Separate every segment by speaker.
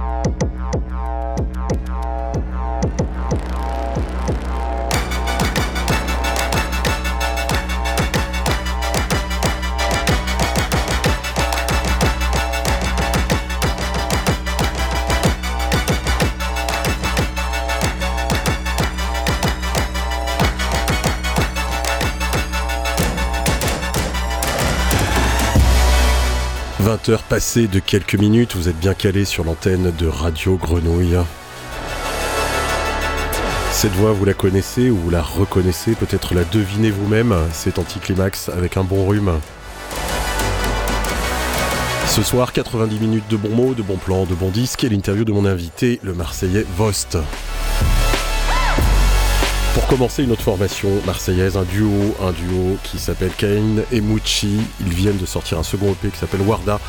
Speaker 1: No, no, no, no. 20h passées de quelques minutes, vous êtes bien calé sur l'antenne de Radio Grenouille. Cette voix, vous la connaissez ou la reconnaissez, peut-être la devinez vous-même, c'est Anticlimax avec un bon rhume. Ce soir, 90 minutes de bons mots, de bons plans, de bons disques et l'interview de mon invité, le Marseillais Vost. Pour commencer, une autre formation marseillaise, un duo, un duo qui s'appelle Kane et Mucci. Ils viennent de sortir un second EP qui s'appelle Warda.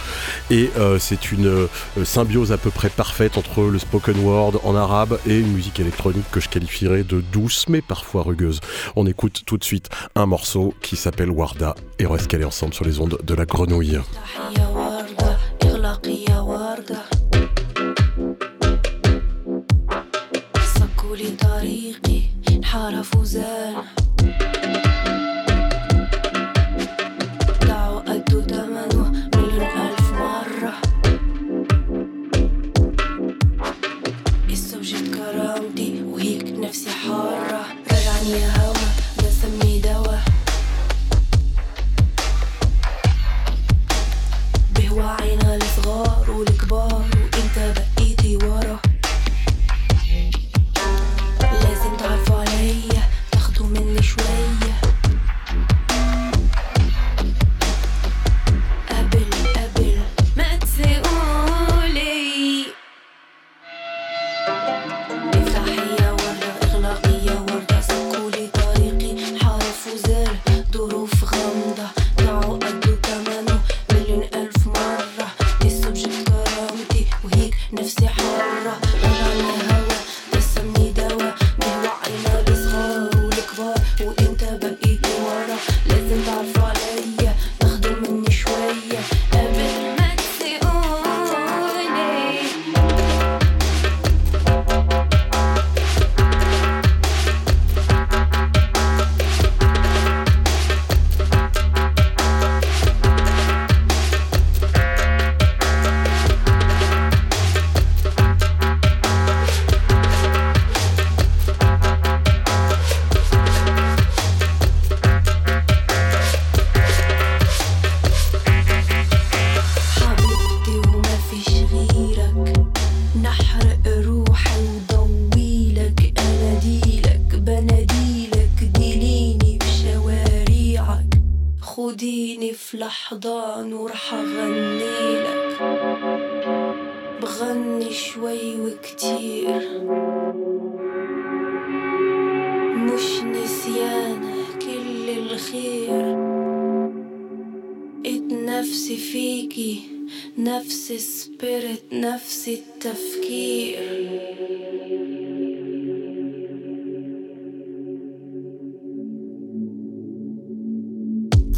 Speaker 1: Et euh, c'est une euh, symbiose à peu près parfaite entre le spoken word en arabe et une musique électronique que je qualifierais de douce mais parfois rugueuse. On écoute tout de suite un morceau qui s'appelle Warda et on reste calé ensemble sur les ondes de la grenouille.
Speaker 2: انحرف وزال نفس السبيرت نفس التفكير.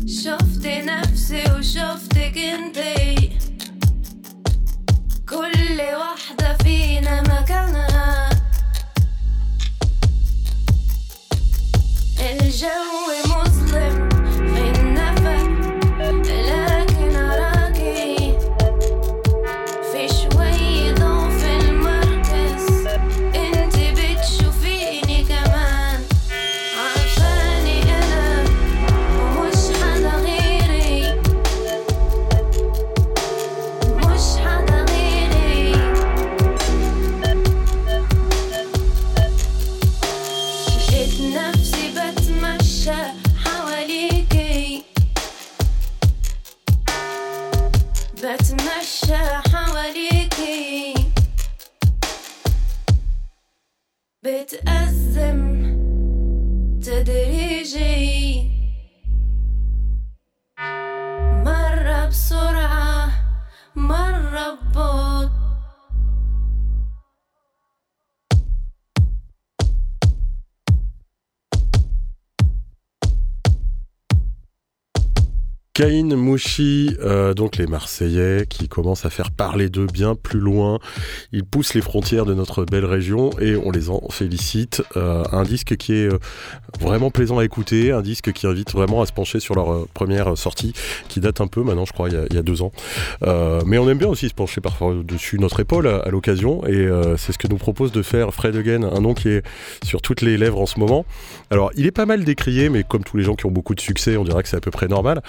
Speaker 2: شفت نفسي وشفتك انتي كل واحدة فينا مكانها. الجو
Speaker 1: Cain, Mouchi, euh, donc les Marseillais qui commencent à faire parler d'eux bien plus loin. Ils poussent les frontières de notre belle région et on les en félicite. Euh, un disque qui est euh, vraiment plaisant à écouter, un disque qui invite vraiment à se pencher sur leur première sortie qui date un peu maintenant, je crois, il y a, deux ans. mais on aime bien aussi se pencher parfois dessus notre épaule à, l'occasion et c'est ce que nous propose de faire Fred Again, un nom qui est sur toutes les lèvres en ce moment. Alors, il est pas mal décrié, mais comme tous les gens qui ont beaucoup de succès, on dirait que c'est à peu près normal.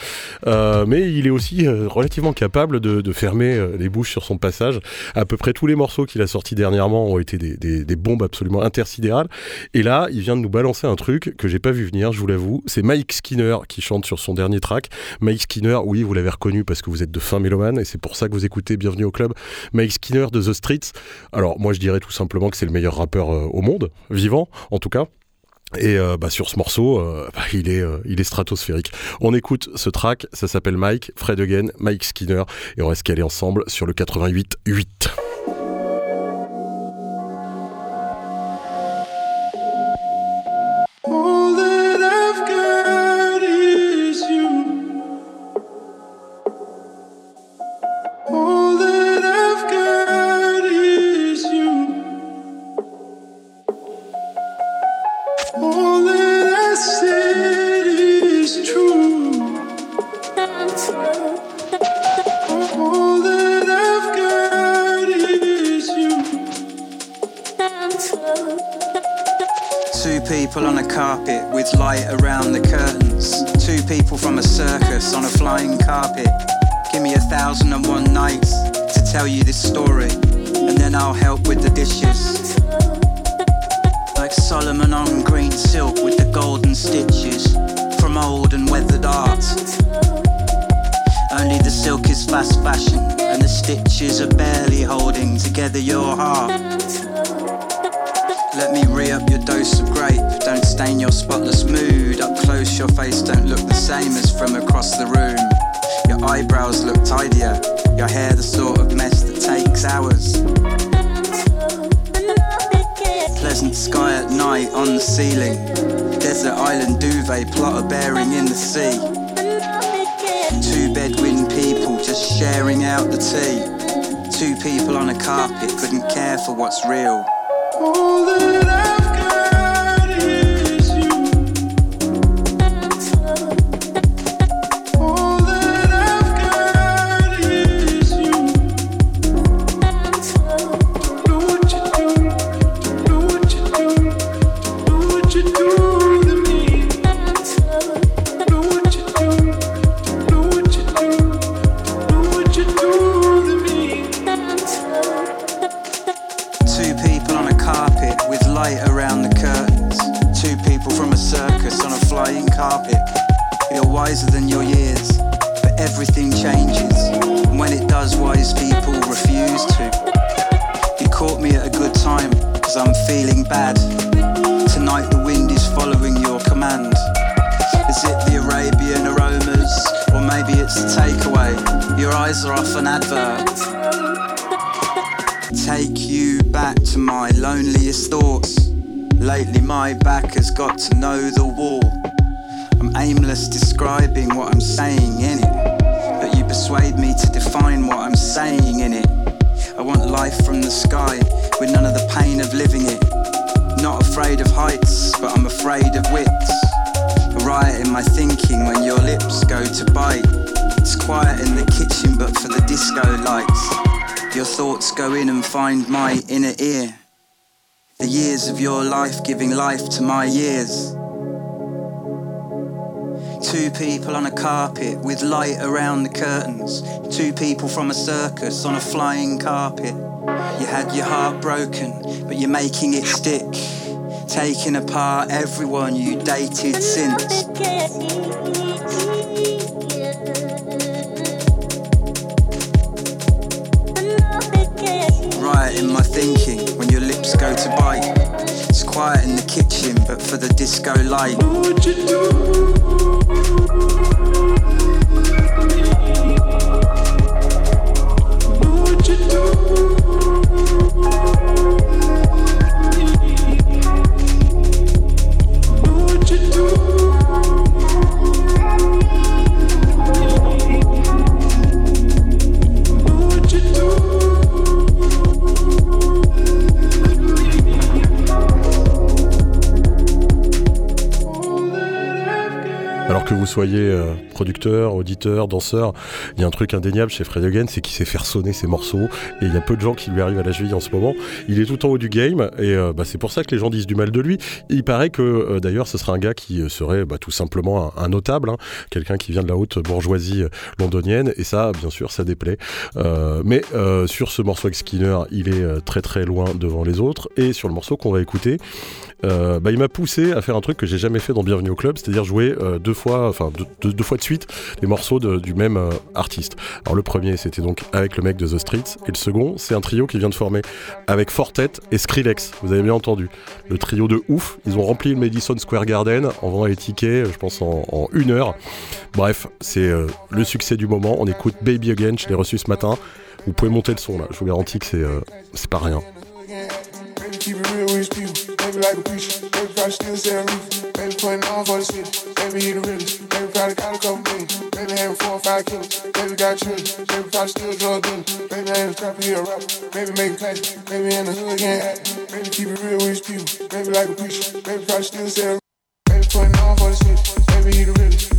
Speaker 1: Euh, mais il est aussi euh, relativement capable de, fermer euh, les bouches sur son passage. À peu près tous les morceaux qu'il a sortis dernièrement ont été des, bombes absolument intersidérales. Et là, il vient de nous balancer un truc que j'ai pas vu venir, je vous l'avoue. C'est Mike Skinner qui chante sur son dernier track. Mike Skinner, oui, vous l'avez reconnu parce que vous êtes de fin mélomane et c'est pour ça que vous écoutez Bienvenue au club. Mike Skinner de The Streets. Alors moi, je dirais tout simplement que c'est le meilleur rappeur au monde, vivant en tout cas. Et euh, bah, sur ce morceau, euh, bah, il, est, euh, il est stratosphérique. On écoute ce track, ça s'appelle Mike, Fred Again, Mike Skinner, et on reste calé ensemble sur le 88.8.
Speaker 3: time, cause I'm feeling bad. Tonight the wind is following your command. Is it the Arabian aromas, or maybe it's the takeaway? Your eyes are off an advert. Take you back to my loneliest thoughts. Lately my back has got to know the wall. I'm aimless describing what I'm saying in it, but you persuade me to define what I'm saying in it. I want life from the sky with none of the pain of living it. Not afraid of heights, but I'm afraid of wits. A riot in my thinking when your lips go to bite. It's quiet in the kitchen, but for the disco lights. Your thoughts go in and find my inner ear. The years of your life giving life to my years. Two people on a carpet with light around the curtains. Two people from a circus on a flying carpet. You had your heart broken, but you're making it stick. Taking apart everyone you dated since. Right in my thinking when your lips go to bite It's quiet in the kitchen, but for the disco light. What would you do? Thank you.
Speaker 4: Que vous soyez euh, producteur, auditeur, danseur, il y a un truc indéniable chez Fred Again, c'est qu'il sait faire sonner ses morceaux. Et il y a peu de gens qui lui arrivent à la cheville en ce moment. Il est tout en haut du game et euh, bah, c'est pour ça que les gens disent du mal de lui. il paraît que euh, d'ailleurs ce sera un gars qui serait bah, tout simplement un, notable, hein. quelqu'un qui vient de la haute bourgeoisie londonienne. Et ça, bien sûr, ça déplaît. mais sur ce morceau avec Skinner, il est très très loin devant les autres. Et sur le morceau qu'on va écouter, euh, bah, il m'a poussé à faire un truc que j'ai jamais fait dans Bienvenue au club, c'est-à-dire jouer euh, deux fois, deux, fois de suite des morceaux du même euh, artiste. Alors le premier c'était donc avec le mec de The Streets et le second c'est un trio qui vient de former avec Fortet et Skrillex. Vous avez bien entendu, le trio de ouf. Ils ont rempli le Madison Square Garden en vendant les tickets, je pense en, une heure. Bref, c'est le succès du moment. On écoute Baby Again, je l'ai reçu ce matin. Vous pouvez monter le son là, je vous garantis que c'est pas rien. Keep it real with people. Baby like a preacher, baby probably still selling roof. Baby putting on for the city, baby he the realest. Baby probably got a couple million. Baby having four or five kilos. Baby got children, baby probably still drug dealer. Baby ain't a trapper, he a rapper. Baby making classic, baby in the hood getting active. Baby keep it real with people. Baby like a preacher, baby probably still selling Baby putting on for the city, baby he the realest.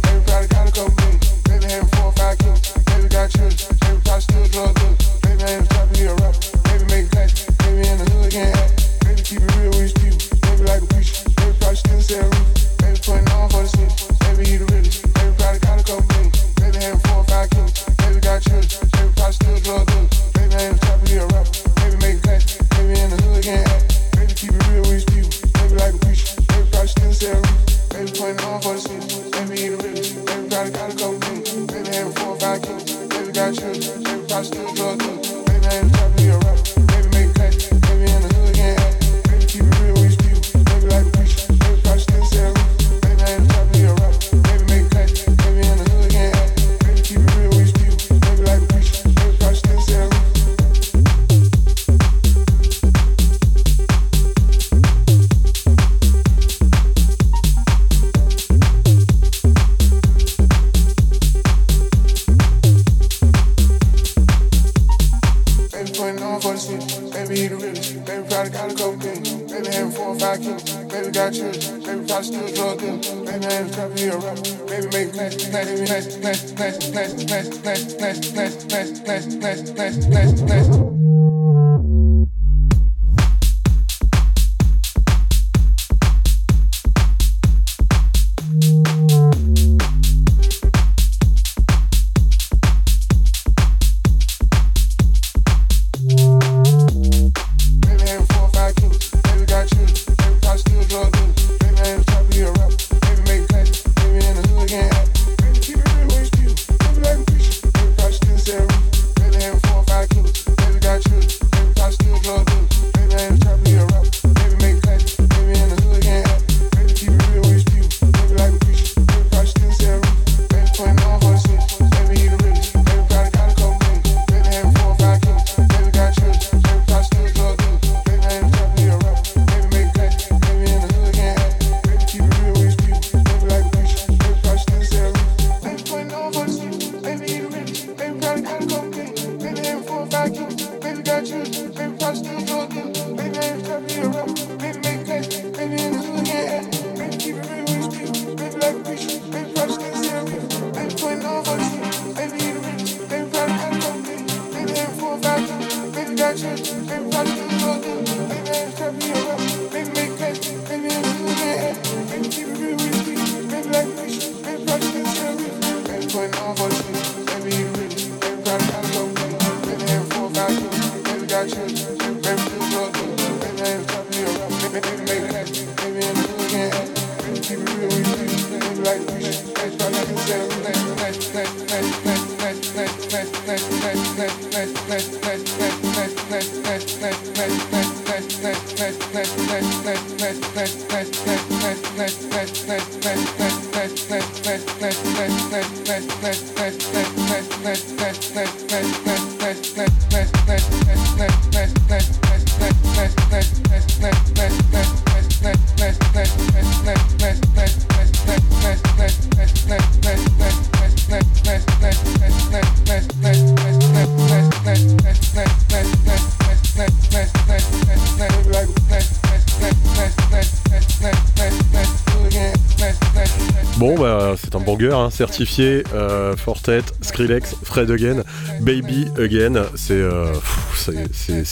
Speaker 1: Hein, certifié euh, Fortet, Skrillex, Fred Again, Baby Again, c'est euh,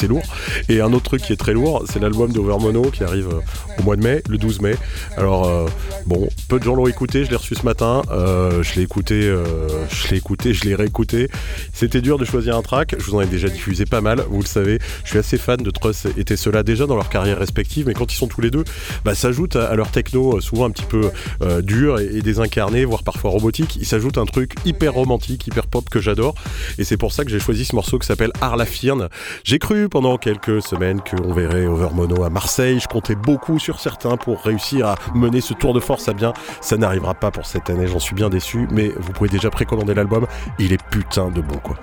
Speaker 1: lourd. Et un autre truc qui est très lourd, c'est l'album d'Overmono qui arrive euh, au mois de mai, le 12 mai. Alors euh, bon, peu de gens l'ont je l'ai reçu ce matin, euh, je l'ai écouté, euh, je l'ai écouté, je l'ai réécouté. C'était dur de choisir un track, je vous en ai déjà diffusé pas mal, vous le savez. Je suis assez fan de Truss et Tesla déjà dans leur carrière respective, mais quand ils sont tous les deux, bah, s'ajoute à, leur techno euh, souvent un petit peu euh, dur et, et désincarné, voire parfois robotique. Il s'ajoute un truc hyper romantique, hyper pop que j'adore. Et c'est pour ça que j'ai choisi ce morceau qui s'appelle Arlafirne. J'ai cru pendant quelques semaines qu'on verrait Overmono à Marseille. Je comptais beaucoup sur certains pour réussir à mener ce tour de force à bien. Ça n'arrivera pas pour cette année, j'en suis bien déçu. Mais vous pouvez déjà précommander l'album. Il est putain de bon quoi.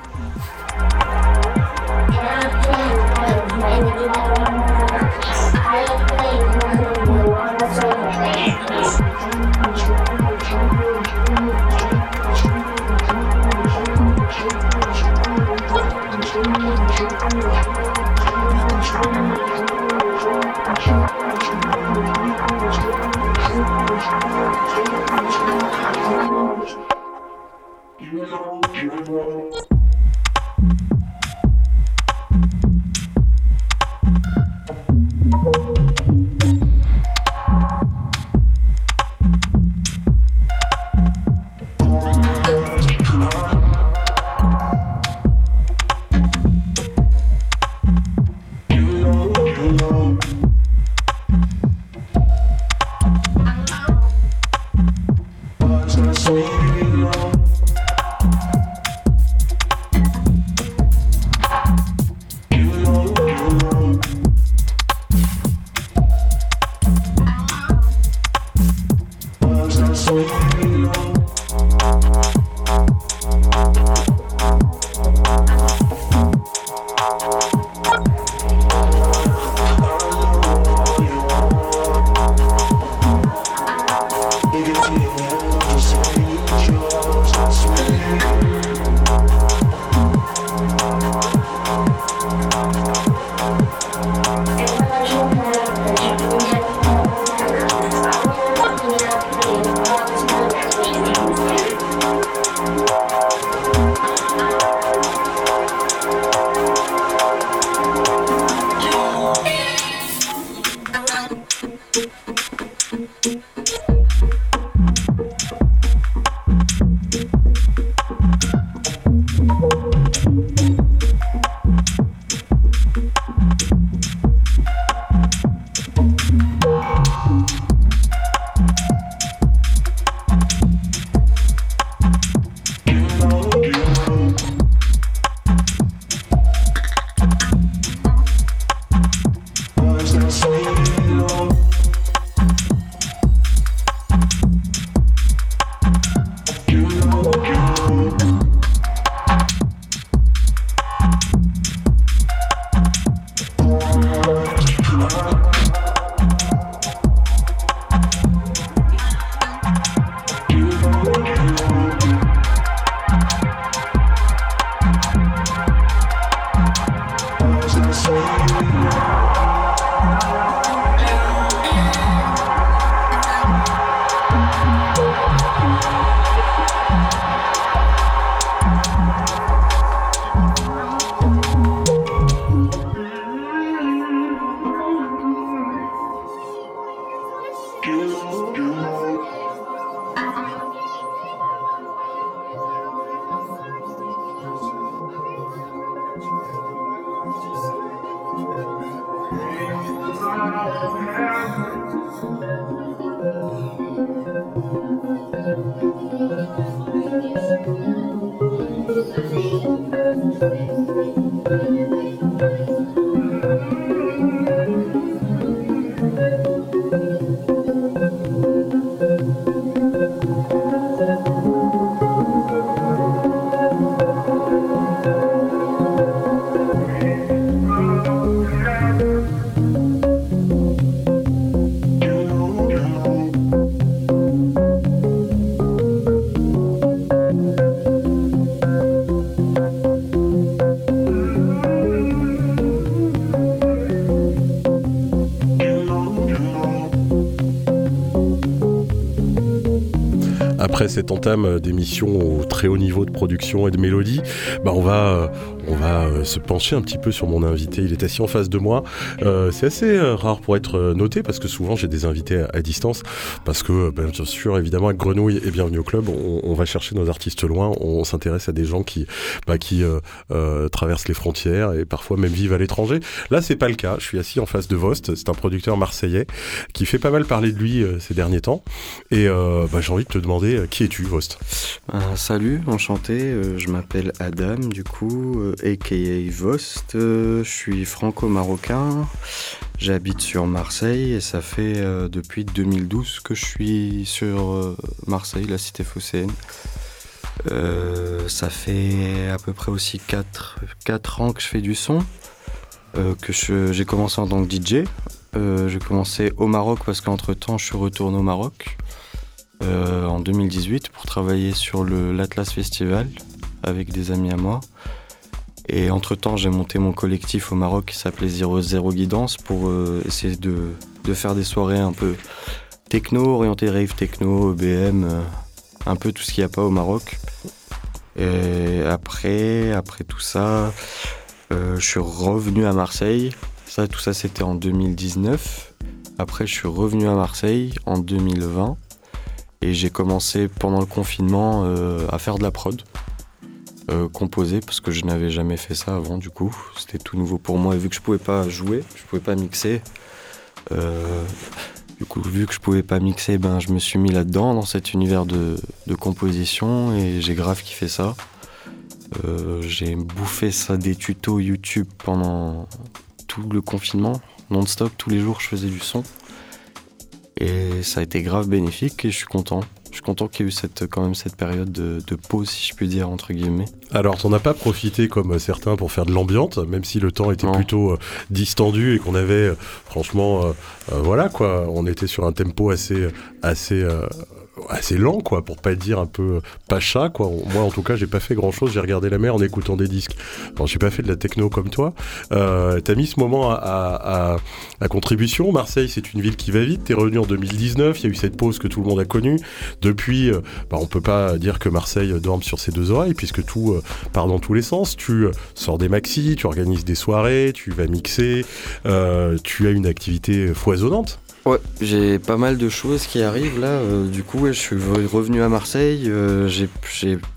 Speaker 1: Cette entame d'émission au très haut niveau de production et de mélodie, bah on va, euh, on va euh, se pencher un petit peu sur mon invité. Il est assis en face de moi. Euh, c'est assez euh, rare pour être noté parce que souvent j'ai des invités à, à distance. Parce que, ben, bien sûr, évidemment, avec Grenouille et Bienvenue au Club, on, va chercher nos artistes loin. On, s'intéresse à des gens qui, bah, traversent les frontières et parfois même vivent à l'étranger. Là, c'est pas le cas. Je suis assis en face de Vost. C'est un producteur marseillais qui fait pas mal parler de lui ces derniers temps. Et bah, j'ai envie de te demander qui es-tu, Vost?
Speaker 5: Salut, enchanté, je m'appelle Adam, du coup, aka Vost, euh, je suis franco-marocain, j'habite sur Marseille et ça fait euh, depuis 2012 que je suis sur euh, Marseille, la cité phocéenne. Ça fait à peu près aussi 4, ans que je fais du son, que j'ai commencé en tant que DJ. J'ai commencé au Maroc parce qu'entre temps je suis retourné au Maroc en 2018 pour travailler sur l'Atlas Festival avec des amis à moi. Et entre-temps, j'ai monté mon collectif au Maroc qui s'appelait Zero Zero Guidance pour euh, essayer de, de faire des soirées un peu techno, orientées rave techno, EBM, euh, un peu tout ce qu'il n'y a pas au Maroc. Et après, après tout ça, euh, je suis revenu à Marseille. Ça, tout ça, c'était en 2019. Après, je suis revenu à Marseille en 2020. Et j'ai commencé pendant le confinement à faire de la prod, euh, composer, parce que je n'avais jamais fait ça avant du coup. C'était tout nouveau pour moi. Et vu que je pouvais pas jouer, je pouvais pas mixer, euh, du coup, vu que je pouvais pas mixer, ben, je me suis mis là-dedans, dans cet univers de, de composition, et j'ai grave kiffé ça. Euh, j'ai bouffé ça des tutos YouTube pendant tout le confinement, non-stop, tous les jours je faisais du son. Et ça a été grave bénéfique et je suis content. Je suis content qu'il y ait eu cette, quand même cette période de, de pause, si je puis dire, entre guillemets.
Speaker 1: Alors, t'en as pas profité comme certains pour faire de l'ambiance, même si le temps était
Speaker 5: Non.
Speaker 1: plutôt euh, distendu et qu'on avait, euh, franchement, euh, euh, voilà quoi, on était sur un tempo assez, assez, euh, assez lent quoi, pour pas dire un peu pacha quoi. Moi, en tout cas, j'ai pas fait grand chose. J'ai regardé la mer en écoutant des disques. Bon, j'ai pas fait de la techno comme toi. Euh, T'as mis ce moment à, à, à- à contribution. Marseille, c'est une ville qui va vite. T'es revenu en 2019. Il y a eu cette pause que tout le monde a connue. Depuis, euh, bah, on peut pas dire que Marseille dorme sur ses deux oreilles puisque tout euh, part dans tous les sens. Tu euh, sors des maxis, tu organises des soirées, tu vas mixer, euh, tu as une activité foisonnante.
Speaker 5: Ouais, j'ai pas mal de choses qui arrivent là. euh, du coup, ouais, je suis re- revenu à Marseille. euh, j'ai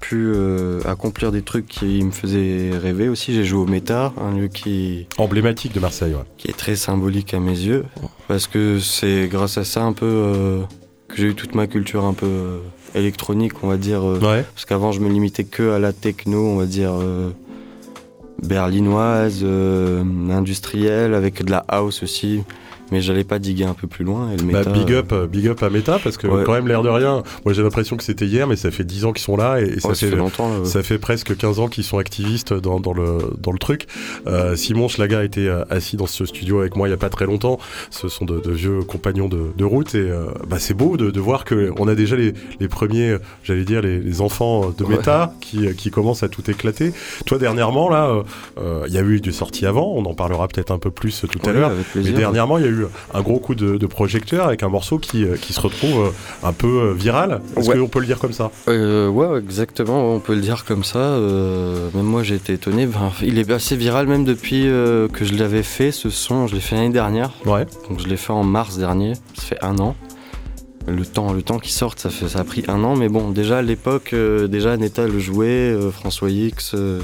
Speaker 5: pu euh, accomplir des trucs qui me faisaient rêver aussi. J'ai joué au Méta, un lieu qui,
Speaker 1: Emblématique de Marseille, ouais.
Speaker 5: qui est très symbolique à mes yeux. Parce que c'est grâce à ça un peu que j'ai eu toute ma culture un peu électronique, on va dire.
Speaker 1: Ouais.
Speaker 5: Parce qu'avant, je me limitais que à la techno, on va dire berlinoise, euh, industrielle, avec de la house aussi. Mais j'allais pas diguer un peu plus loin. Et le
Speaker 1: Bah,
Speaker 5: méta,
Speaker 1: big
Speaker 5: euh,
Speaker 1: up, euh, big up à Meta parce que
Speaker 5: Ouais.
Speaker 1: quand même l'air de rien. Moi j'ai l'impression que c'était hier, mais ça fait 10 ans qu'ils sont là et, et ça, fait,
Speaker 5: longtemps. ouais.
Speaker 1: ça fait presque 15 ans qu'ils sont activistes dans, dans le dans le truc. Euh, Simon Schlaga était euh, assis dans ce studio avec moi il y a pas très longtemps. Ce sont de, de vieux compagnons de, de route et euh, bah, c'est beau de, de voir que on a déjà les, les premiers, euh, j'allais dire les, les enfants de
Speaker 5: Ouais.
Speaker 1: Meta qui, euh, qui commencent à tout éclater. Toi dernièrement là, euh, euh, il y a eu des sorties avant. On en parlera peut-être un peu plus tout à l'heure. Mais dernièrement, il y a eu un gros coup de, de projecteur avec un morceau qui, euh, qui se retrouve euh, un peu euh, viral. Est-ce
Speaker 5: Ouais.
Speaker 1: qu'on peut le dire comme ça?
Speaker 5: Euh, ouais, ouais, exactement, on peut le dire comme ça. euh, même moi, j'ai été étonné. Ben, il est assez viral même depuis euh, que je l'avais fait, ce son. Je l'ai fait l'année dernière.
Speaker 1: Ouais.
Speaker 5: Donc je l'ai fait en mars dernier. Ça fait un an. Le temps, le temps qui sorte, ça, fait, ça a pris un an. Mais bon, déjà à l'époque, euh, déjà Neta le jouait, euh, François X, euh,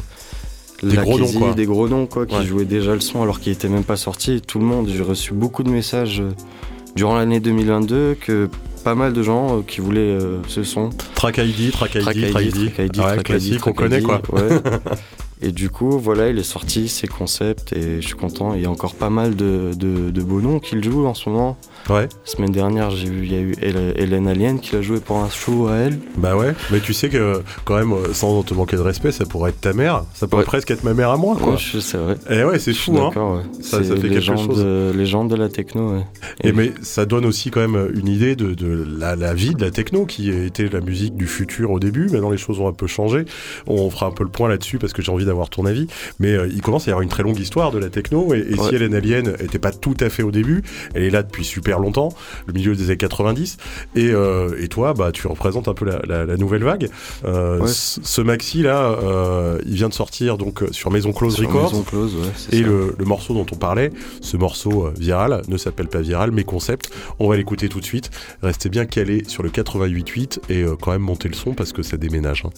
Speaker 1: Des gros noms, quoi.
Speaker 5: des gros noms quoi, qui
Speaker 1: Ouais.
Speaker 5: jouaient déjà le son alors qu'il était même pas sorti. Tout le monde, j'ai reçu beaucoup de messages euh, durant l'année 2022 que pas mal de gens euh, qui voulaient euh, ce son.
Speaker 1: Track ID, Track ID,
Speaker 5: Track ID,
Speaker 1: Track ID.
Speaker 5: Track ID,
Speaker 1: Ouais,
Speaker 5: Track
Speaker 1: classique,
Speaker 5: ID,
Speaker 1: on connaît quoi.
Speaker 5: ouais. Et du coup, voilà, il est sorti, ses concepts, et je suis content. Il y a encore pas mal de, de, de beaux noms qui le jouent en ce moment.
Speaker 1: Ouais,
Speaker 5: La semaine dernière, j'ai vu, il y a eu Hélène Alien qui l'a joué pour un show à elle.
Speaker 1: bah ouais. Mais tu sais que quand même, euh, sans te manquer de respect, ça pourrait être ta mère. Ça pourrait
Speaker 5: Ouais.
Speaker 1: presque être ma mère à moi quoi.
Speaker 5: Ouais, c'est vrai.
Speaker 1: Et ouais, c'est fou hein.
Speaker 5: ouais.
Speaker 1: Ça- fait quelque chose.
Speaker 5: euh, légende de la techno, ouais.
Speaker 1: Et mais ça donne aussi quand même une idée de, de la, la vie de la techno qui était la musique du futur au début. Maintenant les choses ont un peu changé. On fera un peu le point là-dessus parce que j'ai envie d'avoir ton avis, mais euh, il commence à y avoir une très longue histoire de la techno, et, si Hélène Alien était pas tout à fait au début, elle est là depuis super longtemps, le milieu des années 90, et, euh, et toi, bah, tu représentes un peu la, la- la nouvelle vague. Euh,
Speaker 5: Ouais.
Speaker 1: ce maxi là, euh, il vient de sortir donc sur Maison Close
Speaker 5: Sur
Speaker 1: Records.
Speaker 5: Maison Close, ouais,
Speaker 1: Et le, le morceau dont on parlait, ce morceau viral, ne s'appelle pas viral, mais concept. On va l'écouter tout de suite. Restez bien calés sur le 88.8 et quand même montez le son parce que ça déménage. hein.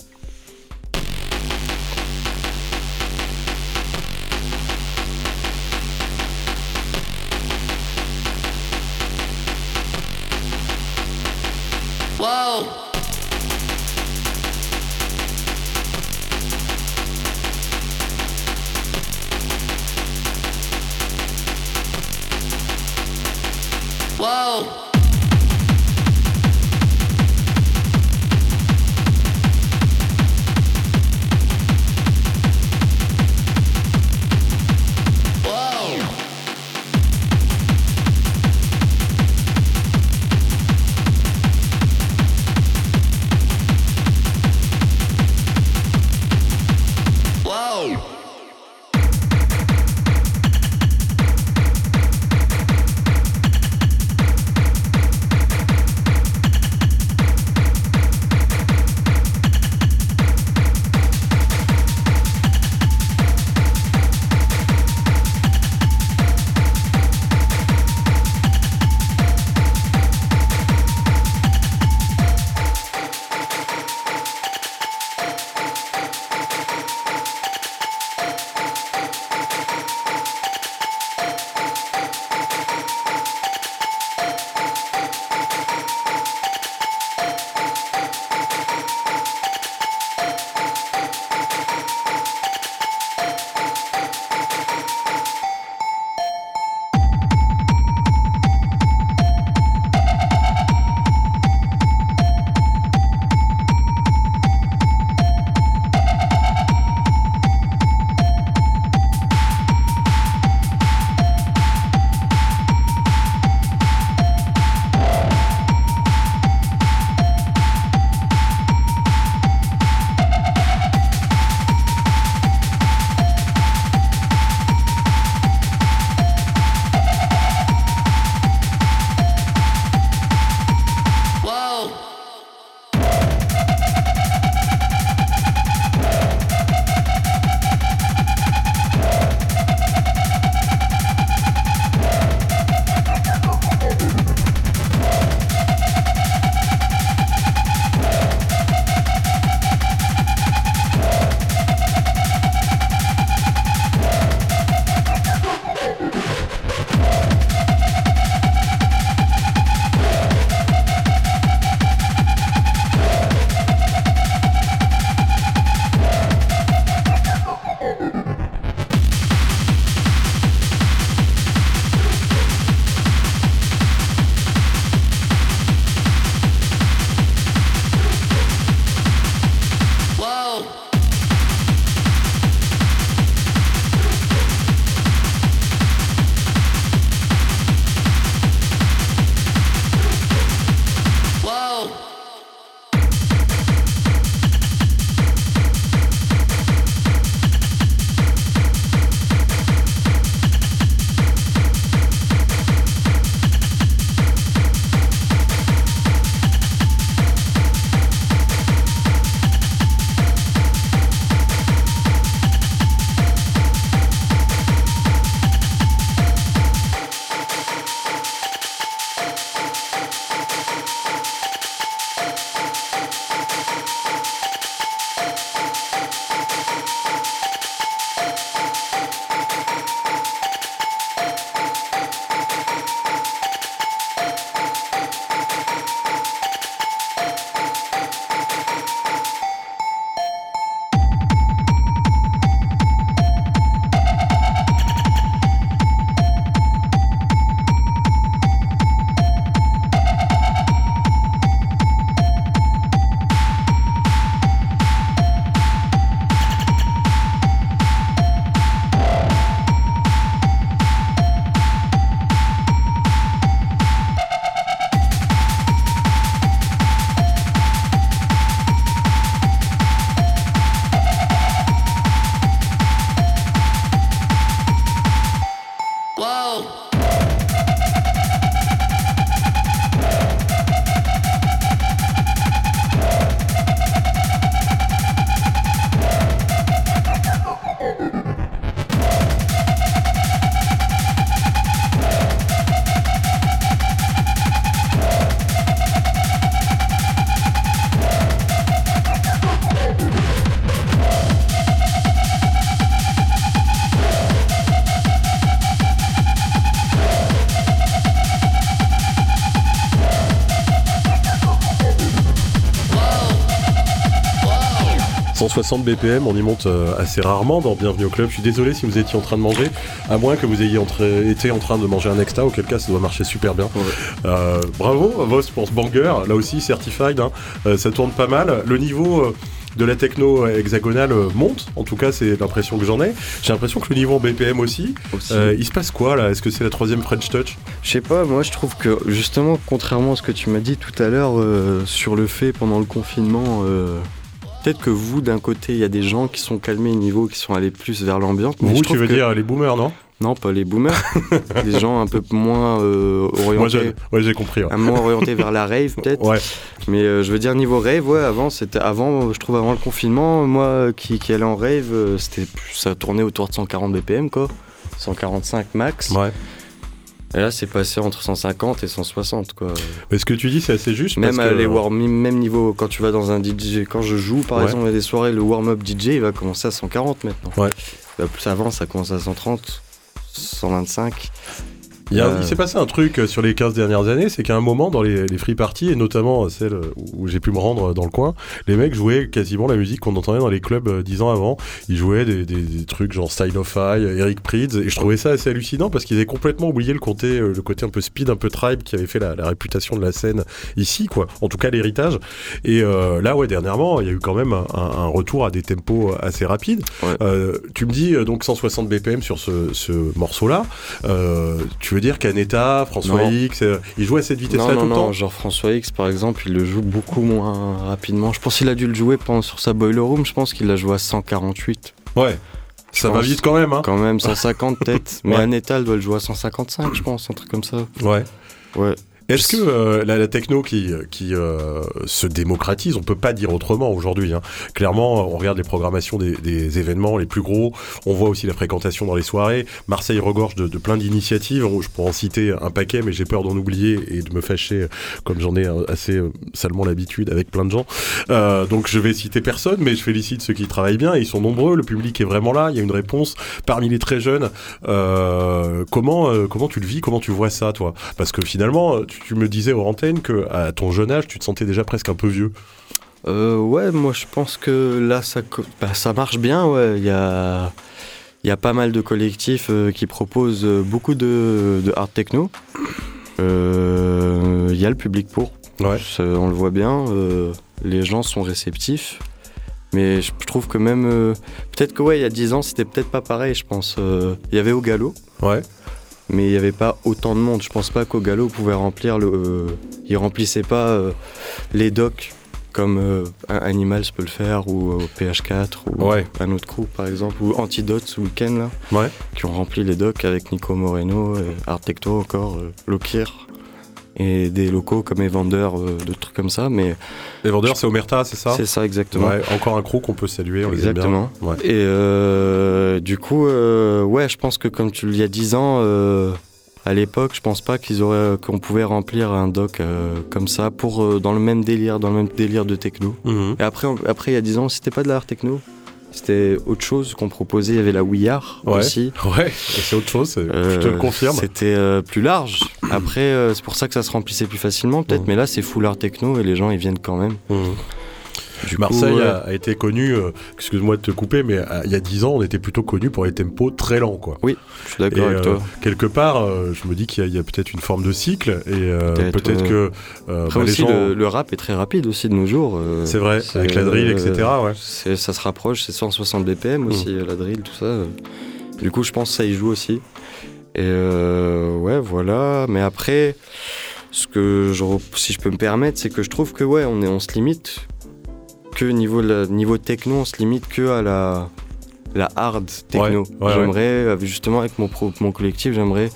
Speaker 1: 160 BPM, on y monte euh, assez rarement dans Bienvenue au Club. Je suis désolé si vous étiez en train de manger, à moins que vous ayez été en train de manger un extra, auquel cas ça doit marcher super bien. Euh, bravo, Vos pour ce banger, là aussi certified, hein. Euh, ça tourne pas mal. Le niveau euh, de la techno hexagonale monte, en tout cas c'est l'impression que j'en ai. J'ai l'impression que le niveau en BPM aussi.
Speaker 5: Aussi.
Speaker 1: Euh, il se passe quoi là? Est-ce que c'est la troisième French Touch?
Speaker 5: Je sais pas, moi je trouve que justement, contrairement à ce que tu m'as dit tout à l'heure euh, sur le fait pendant le confinement, euh, peut-être que vous d'un côté il y a des gens qui sont calmés niveau, qui sont allés plus vers l'ambiance.
Speaker 1: Vous, tu veux
Speaker 5: que-
Speaker 1: dire les boomers, non?
Speaker 5: Non, pas les boomers, des gens un peu moins euh,
Speaker 1: Moi
Speaker 5: orientés.
Speaker 1: j'ai ouais, j'ai compris. ouais.
Speaker 5: un moins orientés vers la rave peut-être
Speaker 1: Ouais.
Speaker 5: mais euh, je veux dire niveau rave ouais avant c'était avant je trouve avant le confinement moi qui, qui allais en rave euh, c'était ça tournait autour de 140 BPM quoi 145 max
Speaker 1: ouais.
Speaker 5: Et là c'est passé entre 150 et 160 quoi
Speaker 1: Mais ce que tu dis c'est assez juste.
Speaker 5: même
Speaker 1: parce que-
Speaker 5: les warm même niveau quand tu vas dans un DJ quand je joue par
Speaker 1: Ouais.
Speaker 5: exemple il y a des soirées le warm up DJ il va commencer à 140 maintenant
Speaker 1: Ouais.
Speaker 5: Bah, plus avant ça commence à 130 125
Speaker 1: Il,
Speaker 5: Euh,
Speaker 1: il s'est passé un truc euh, sur les 15 dernières années, c'est qu'à un moment dans les, les free parties, et notamment euh, celle où j'ai pu me rendre dans le coin, les mecs jouaient quasiment la musique qu'on entendait dans les clubs dix ans avant. Ils jouaient des, des- des trucs genre Style of Eye, Eric Prydz, et je trouvais ça assez hallucinant parce qu'ils avaient complètement oublié le côté, le côté un peu speed, un peu tribe qui avait fait la, la réputation de la scène ici, quoi. En tout cas l'héritage. Et euh, là, ouais, dernièrement, il y a eu quand même un, un retour à des tempos assez rapides.
Speaker 5: Ouais.
Speaker 1: Euh, tu me dis donc 160 BPM sur ce, ce morceau-là. Tu veux dire qu'Aneta, François
Speaker 5: Non.
Speaker 1: X, euh, ils jouent à cette vitesse-là tout le temps
Speaker 5: genre François X par exemple, il le joue beaucoup moins rapidement. Je pense qu'il a dû le jouer pendant, sur sa Boiler Room, je pense qu'il l'a joué à 148.
Speaker 1: Ouais. Ça va vite quand même, hein
Speaker 5: Quand même 150 peut-être. Mais
Speaker 1: Ouais.
Speaker 5: Aneta, elle doit le jouer à 155, je pense, un truc comme ça.
Speaker 1: Ouais.
Speaker 5: Ouais.
Speaker 1: Est-ce que euh, la, la techno qui, qui euh, se démocratise, on peut pas dire autrement aujourd'hui. hein. Clairement, on regarde les programmations des, des événements les plus gros, on voit aussi la fréquentation dans les soirées. Marseille regorge de, de plein d'initiatives. Je pourrais en citer un paquet, mais j'ai peur d'en oublier et de me fâcher, euh, comme j'en ai euh, assez euh, salement l'habitude avec plein de gens. Euh, donc je vais citer personne, mais je félicite ceux qui travaillent bien. Ils sont nombreux, le public est vraiment là. Il y a une réponse parmi les très jeunes. Euh, comment euh, comment tu le vis? Comment tu vois ça, toi? Parce que finalement, tu me disais aux antennes que à ton jeune âge, tu te sentais déjà presque un peu vieux.
Speaker 5: Euh, ouais, moi je pense que là ça, bah, ça marche bien. Ouais, il y a, y a pas mal de collectifs euh, qui proposent euh, beaucoup de, de hard techno. Euh, Il y a le public pour.
Speaker 1: Ouais.
Speaker 5: Ça, on le voit bien. les gens sont réceptifs. Mais je trouve que même. peut-être que ouais, il y a 10 ans, c'était peut-être pas pareil, je pense. Il y avait au galop.
Speaker 1: Ouais.
Speaker 5: Mais il n'y avait pas autant de monde. Je pense pas qu'au galop pouvait remplir le. euh, il remplissait pas euh, les docks comme euh, Animals peut le faire ou euh, PH4 ou
Speaker 1: Ouais.
Speaker 5: un autre crew par exemple ou Antidote ce week-end là
Speaker 1: Ouais.
Speaker 5: qui ont rempli les docks avec Nico Moreno, euh, Art Tecto encore, Lokir et des locaux comme Evander, euh, de trucs comme ça. Mais
Speaker 1: Les vendeurs, c'est Omerta, c'est ça?
Speaker 5: C'est ça exactement.
Speaker 1: Ouais, encore un crew qu'on peut saluer. On les aime bien.
Speaker 5: Exactement.
Speaker 1: Ouais.
Speaker 5: Et euh, du coup, euh, ouais, je pense que comme tu il y a 10 ans, à l'époque, je pense pas qu'ils auraient, qu'on pouvait remplir un doc comme ça pour dans le même délire, dans le même délire de techno.
Speaker 1: Mhm.
Speaker 5: Et après, on- après il y a 10 ans, c'était pas de l'art techno, c'était autre chose qu'on proposait. Il y avait la We Are
Speaker 1: Ouais.
Speaker 5: aussi.
Speaker 1: Ouais, c'est autre chose, c'est- je te
Speaker 5: Euh,
Speaker 1: le confirme.
Speaker 5: C'était euh, plus large. Après, euh, c'est pour ça que ça se remplissait plus facilement, peut-être.
Speaker 1: Mhm.
Speaker 5: Mais là, c'est full art techno et les gens, ils viennent quand même.
Speaker 1: Mhm.
Speaker 5: Du coup,
Speaker 1: Marseille
Speaker 5: ouais.
Speaker 1: a, a été connu, euh, excuse-moi de te couper, mais euh, il y a 10 ans, on était plutôt connu pour les tempos très lents, quoi.
Speaker 5: Je suis d'accord avec
Speaker 1: euh,
Speaker 5: toi.
Speaker 1: quelque part, je me dis qu'il y a, peut-être une forme de cycle, et
Speaker 5: Peut-être,
Speaker 1: que
Speaker 5: Après
Speaker 1: bah, les
Speaker 5: aussi,
Speaker 1: gens.
Speaker 5: le, le rap est très rapide aussi de nos jours.
Speaker 1: C'est vrai, avec la drill, etc. Ouais.
Speaker 5: ça se rapproche, c'est 160 BPM aussi,
Speaker 1: Mm.
Speaker 5: la drill, tout ça. Du coup, je pense que ça y joue aussi. Et euh, ouais, voilà. Mais après, ce que je, si je peux me permettre, c'est que je trouve que ouais, on, est, on se limite que niveau, la- niveau techno, on se limite que à la la hard techno.
Speaker 1: Ouais, ouais,
Speaker 5: j'aimerais, euh, justement, avec mon, pro- mon collectif, j'aimerais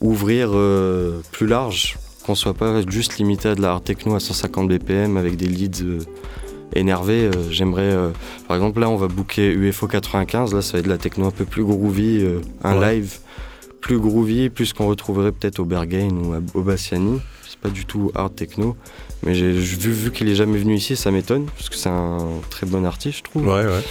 Speaker 5: ouvrir euh, plus large, qu'on soit pas juste limité à de la hard techno à 150 BPM avec des leads euh, énervés. Euh, j'aimerais, par exemple, là, on va booker UFO 95. Là, ça va être de la techno un peu plus groovy, un live plus groovy, plus qu'on retrouverait peut-être au Berghain ou à- au Bassiani. Pas du tout hard techno. Mais j'ai vu, vu qu'il est jamais venu ici, ça m'étonne, parce que c'est un très bon artiste, je trouve.
Speaker 1: Ouais, ouais.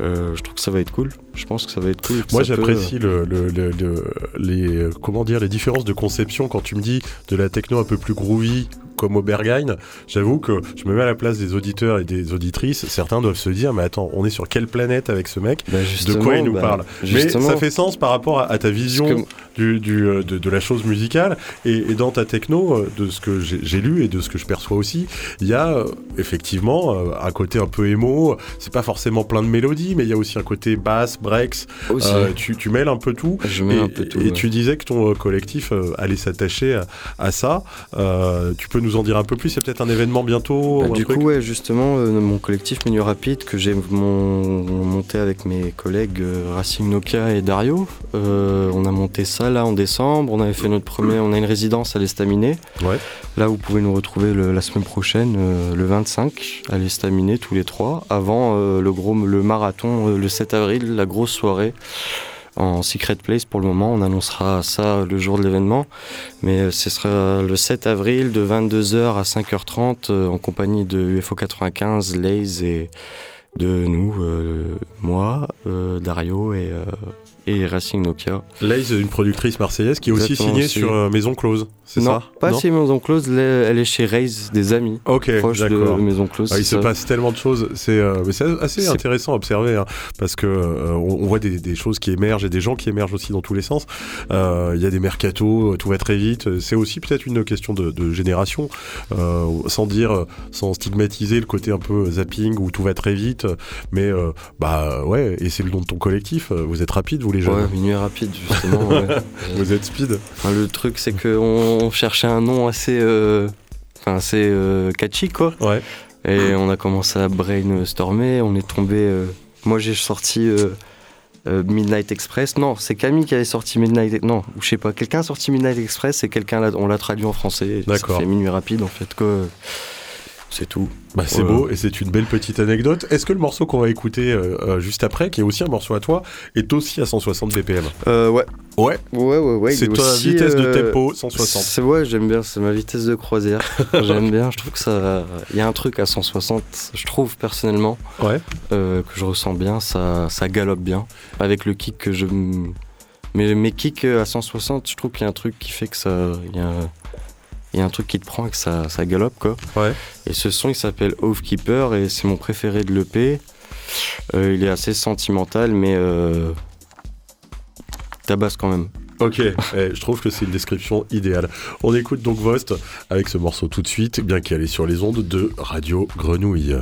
Speaker 5: Euh, je trouve que ça va être cool. Je pense que ça va être cool.
Speaker 1: Moi,
Speaker 5: peut-
Speaker 1: j'apprécie le, le- le- le- les comment dire les différences de conception quand tu me dis de la techno un peu plus groovy comme au Berghain. J'avoue que je me mets à la place des auditeurs et des auditrices. Certains doivent se dire, mais attends, on est sur quelle planète avec ce mec?
Speaker 5: Bah,
Speaker 1: De quoi il nous
Speaker 5: bah,
Speaker 1: parle? Mais ça fait sens par rapport à, à ta vision du, du, euh, de, de la chose musicale et, et dans ta techno, euh, de ce que j'ai lu et de ce que je perçois aussi, il y a euh, effectivement un côté un peu émo. C'est pas forcément plein de mélodies, mais il y a aussi un côté basse, breaks. Euh, tu, tu mêles un peu tout.
Speaker 5: je
Speaker 1: Et,
Speaker 5: un peu tout.
Speaker 1: et
Speaker 5: ouais.
Speaker 1: tu disais que ton collectif allait s'attacher à, à ça. Euh, tu peux nous en dire un peu plus? C'est peut-être un événement bientôt
Speaker 5: Bah, du
Speaker 1: truc?
Speaker 5: coup, ouais, justement, euh, mon collectif Menu Rapide que j'ai mon- monté avec mes collègues Racing Nokia et Dario. On a monté ça là en décembre. On avait fait notre premier. On a une résidence à l'Estaminet.
Speaker 1: Ouais.
Speaker 5: Là, vous pouvez nous retrouver le- la semaine prochaine, euh, le 25, à l'Estaminet, tous les trois, avant euh, le gros le marathon euh, le 7 avril, la grosse soirée. En Secret Place pour le moment, on annoncera ça le jour de l'événement. Mais ce sera le 7 avril de 22h à 5h30 euh, en compagnie de UFO 95, Laze et de nous, euh, moi, euh, Dario et, euh, et Racing Nokia.
Speaker 1: Laze, une productrice marseillaise qui est aussi signée
Speaker 5: aussi.
Speaker 1: sur euh, Maison Close, c'est
Speaker 5: non,
Speaker 1: ça
Speaker 5: pas chez Maison Close, elle est- chez Raise, des amis
Speaker 1: Ok,
Speaker 5: proches de
Speaker 1: d'accord.
Speaker 5: Maison Close.
Speaker 1: Ah, il se
Speaker 5: ça.
Speaker 1: passe tellement de choses, c'est euh, assez intéressant à observer hein, parce que euh, on, on voit des, des choses qui émergent et des gens qui émergent aussi dans tous les sens. Euh, Il y a des mercatos, tout va très vite. C'est aussi peut-être une question de, de génération, sans dire, sans stigmatiser le côté un peu zapping où tout va très vite. Mais bah ouais, et c'est le nom de ton collectif. Vous êtes rapide, vous les jeunes.
Speaker 5: Ouais, minuit rapide, justement. ouais.
Speaker 1: Vous êtes speed.
Speaker 5: Enfin, le truc, c'est qu'on on cherchait un nom assez, euh, enfin, assez euh, catchy, quoi.
Speaker 1: Ouais.
Speaker 5: Et on a commencé à brainstormer. On est tombé. euh, moi, j'ai sorti Midnight Express. Non, c'est Camille qui avait sorti Midnight. Non, ou je sais pas. Quelqu'un a sorti Midnight Express et quelqu'un l'a- on l'a traduit en français.
Speaker 1: D'accord.
Speaker 5: fait minuit rapide, en fait, quoi. C'est tout.
Speaker 1: Bah, c'est
Speaker 5: Ouais.
Speaker 1: beau et c'est une belle petite anecdote. Est-ce que le morceau qu'on va écouter euh, euh, juste après, qui est aussi un morceau à toi, est aussi à 160 BPM
Speaker 5: Euh, ouais.
Speaker 1: Ouais.
Speaker 5: Ouais, ouais, ouais.
Speaker 1: c'est
Speaker 5: est
Speaker 1: ta
Speaker 5: aussi,
Speaker 1: vitesse de
Speaker 5: euh,
Speaker 1: tempo 160.
Speaker 5: C'est ouais, j'aime bien, c'est ma vitesse de croisière. j'aime bien, je trouve que ça. Il y a un truc à 160, je trouve personnellement,
Speaker 1: Ouais.
Speaker 5: euh, que je ressens bien, ça, ça galope bien. Avec le kick que je. Mais mes kicks à 160, je trouve qu'il y a un truc qui fait que ça. Il y a, il y a un truc qui te prend et que ça, ça galope quoi.
Speaker 1: Ouais.
Speaker 5: Et ce son il s'appelle Keeper et c'est mon préféré de l'EP. Euh, il est assez sentimental mais. Euh, tabasse quand même.
Speaker 1: Ok, eh, je trouve que c'est une description idéale. On écoute donc Vost avec ce morceau tout de suite, bien qu'elle est sur les ondes de Radio Grenouille.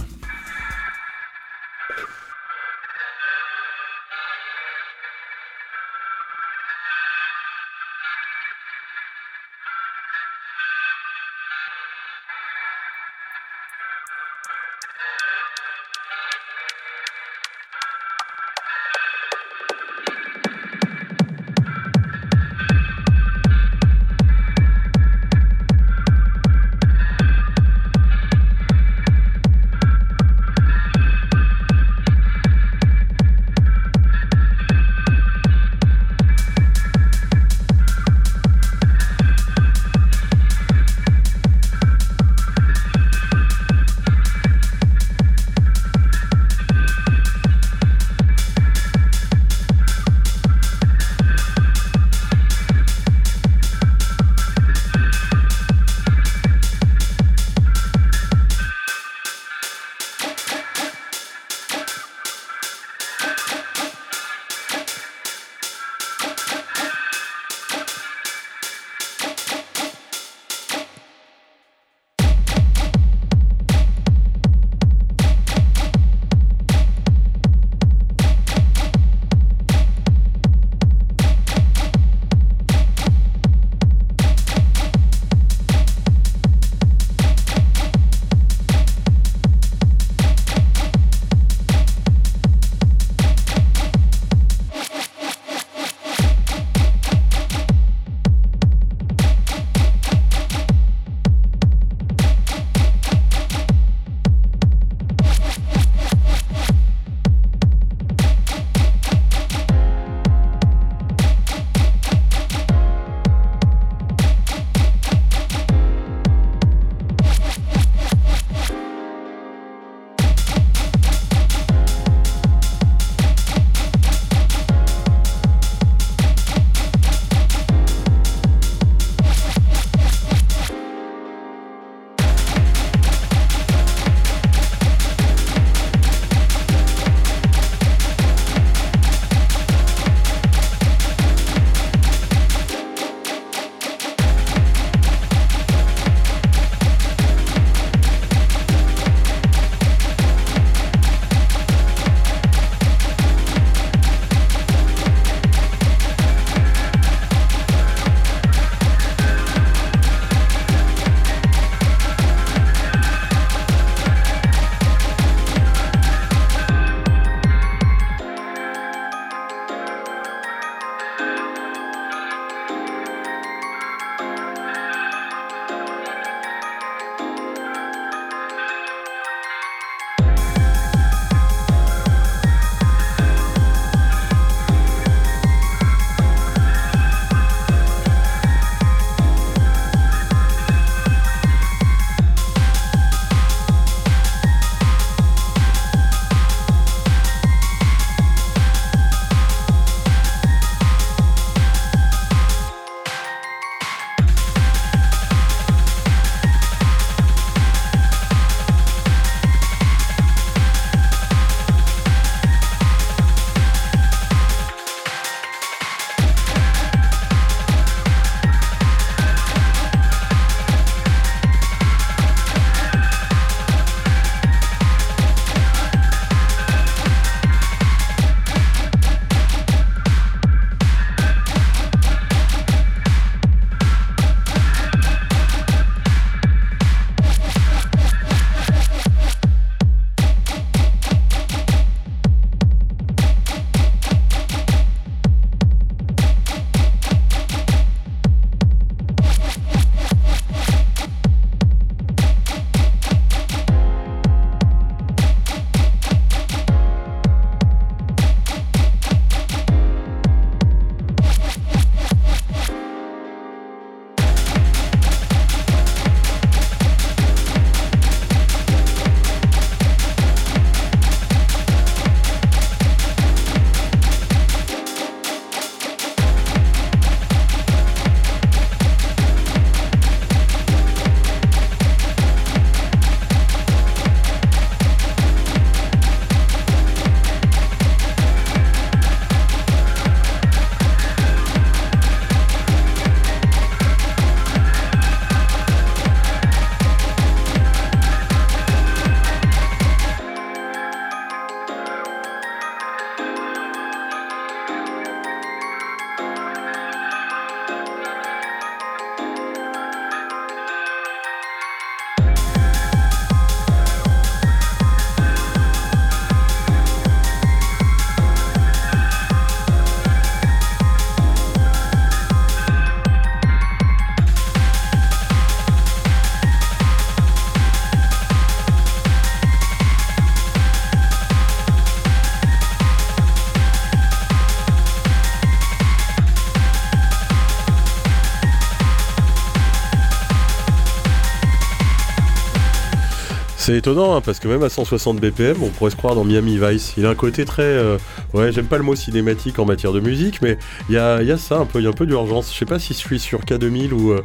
Speaker 1: C'est étonnant hein, parce que même à 160 BPM, on pourrait se croire dans Miami Vice. Il a un côté très, euh, ouais, j'aime pas le mot cinématique en matière de musique, mais il y a, il y a ça un peu, il y a un peu d'urgence. Je sais pas si je suis sur K2000 ou euh,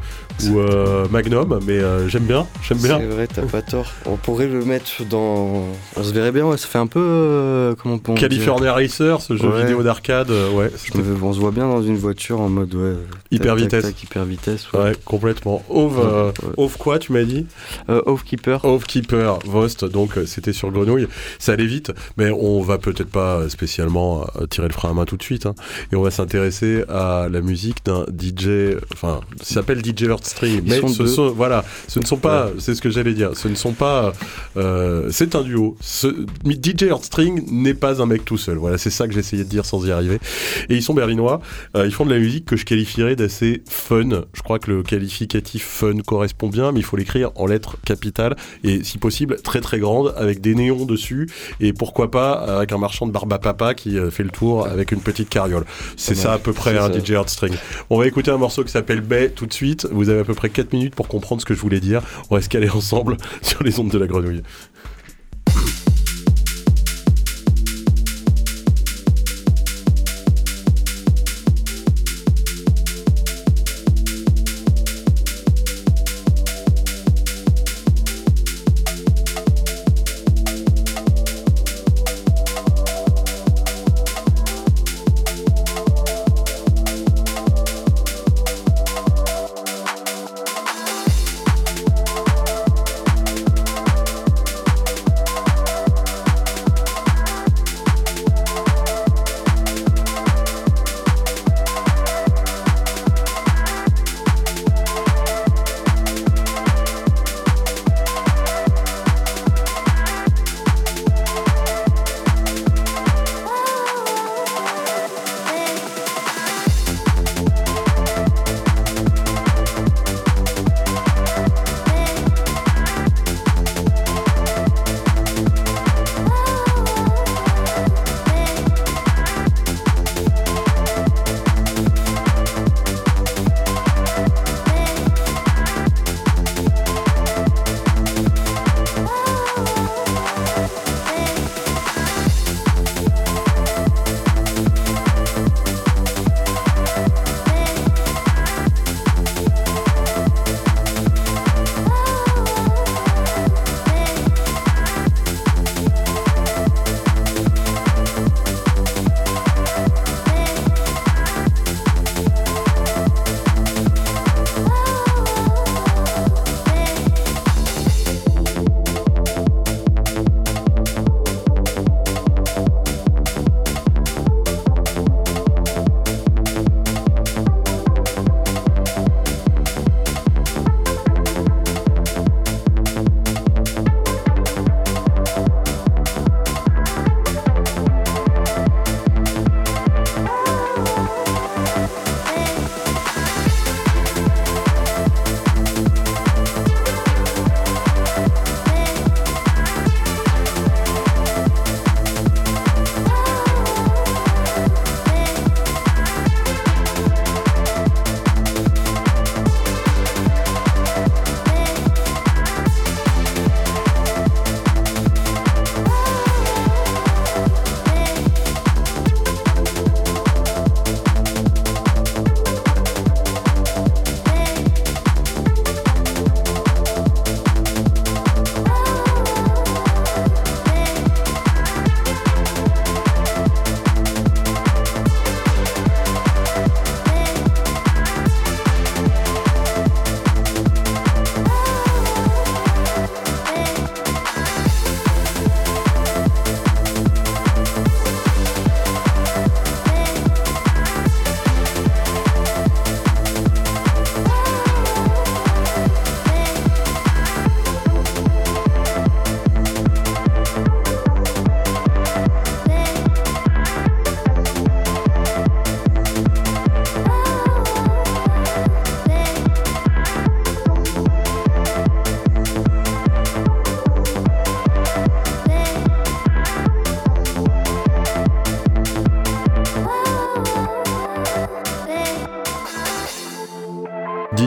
Speaker 1: ou euh, Magnum, mais euh, j'aime bien, j'aime bien.
Speaker 5: C'est vrai, t'as pas tort. On pourrait le mettre dans. On se verrait bien, ouais, ça fait un peu. euh, comment on
Speaker 1: California Racer, ce jeu
Speaker 5: Ouais.
Speaker 1: vidéo d'arcade, ouais,
Speaker 5: On se voit bien dans une voiture en mode ouais.
Speaker 1: Hyper
Speaker 5: tac,
Speaker 1: vitesse.
Speaker 5: tac, hyper vitesse. Ouais.
Speaker 1: ouais, complètement. Ove. Ove quoi, tu m'as dit?
Speaker 5: Euh, Oathkeeper.
Speaker 1: Oathkeeper, Vost, donc c'était sur Grenouille. Ça allait vite, mais on va peut-être pas spécialement euh, tirer le frein à main tout de suite. hein. Et on va s'intéresser à la musique d'un DJ, enfin, s'appelle DJ Earthstream.
Speaker 5: Ils
Speaker 1: Mais
Speaker 5: sont
Speaker 1: ce sont, voilà, ce ne sont pas, c'est ce que j'allais dire, ce ne sont pas, euh, c'est un duo. Ce, DJ Earthstring n'est pas un mec tout seul. Voilà, c'est ça que j'essayais de dire sans y arriver. Et ils sont berlinois. Euh, ils font de la musique que je qualifierais d'assez fun. Je crois que le qualificatif fun correspond bien, mais il faut l'écrire en lettres capitales et si possible très très grande avec des néons dessus et pourquoi pas avec un marchand de barbe à papa qui euh, fait le tour avec une petite carriole. C'est ça à peu près un
Speaker 5: ça.
Speaker 1: DJ Heartstring. On va écouter un morceau qui s'appelle Bay tout de suite. Vous avez à peu près 4 minutes pour comprendre ce que je voulais dire. On va se caler ensemble sur les ondes de la grenouille.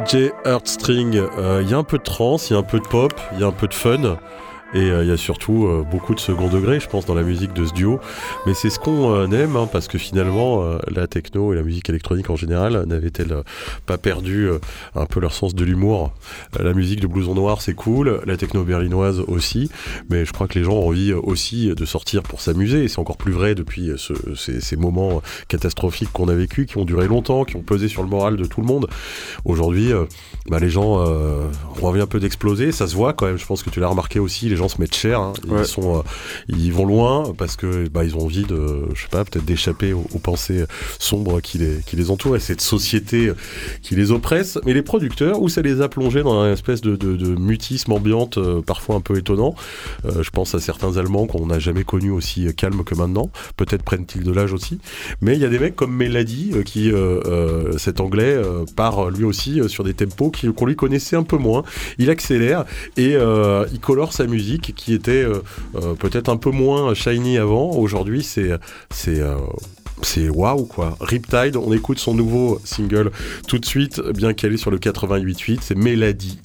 Speaker 1: DJ Heartstring, il y a un peu de trance, il y a un peu de pop, il y a un peu de fun. Et euh, il y a surtout euh, beaucoup de second degré, je pense, dans la musique de ce duo. Mais c'est ce qu'on euh, aime, hein, parce que finalement, euh, la techno et la musique électronique en général n'avaient-elles euh, pas perdu un peu leur sens de l'humour? La musique de blouson noir, c'est cool, la techno berlinoise aussi, mais je crois que les gens ont envie aussi de sortir pour s'amuser, et c'est encore plus vrai depuis ce- ces, ces moments catastrophiques qu'on a vécu, qui ont duré longtemps, qui ont pesé sur le moral de tout le monde. Aujourd'hui, bah, les gens ont envie un peu d'exploser, ça se voit quand même, je pense que tu l'as remarqué aussi, les gens se mettent cher, hein. ils,
Speaker 5: Ouais.
Speaker 1: sont, euh, ils vont loin parce que bah, ils ont envie de, je sais pas, peut-être d'échapper aux, aux pensées sombres qui les, qui les entourent et cette société qui les oppresse. Mais les producteurs, où ça les a plongés dans une espèce de, de, de mutisme ambiante euh, parfois un peu étonnant. Euh, je pense à certains Allemands qu'on n'a jamais connus aussi calmes que maintenant. Peut-être prennent-ils de l'âge aussi. Mais il y a des mecs comme Melody euh, qui, euh, euh, cet anglais, euh, part lui aussi euh, sur des tempos qu'on lui connaissait un peu moins. Il accélère et euh, il colore sa musique qui était euh, euh, peut-être un peu moins shiny avant. Aujourd'hui, c'est c'est c'est waouh quoi. Riptide, on écoute son nouveau single tout de suite, bien qu'elle est sur le 88.8, c'est Mélodie.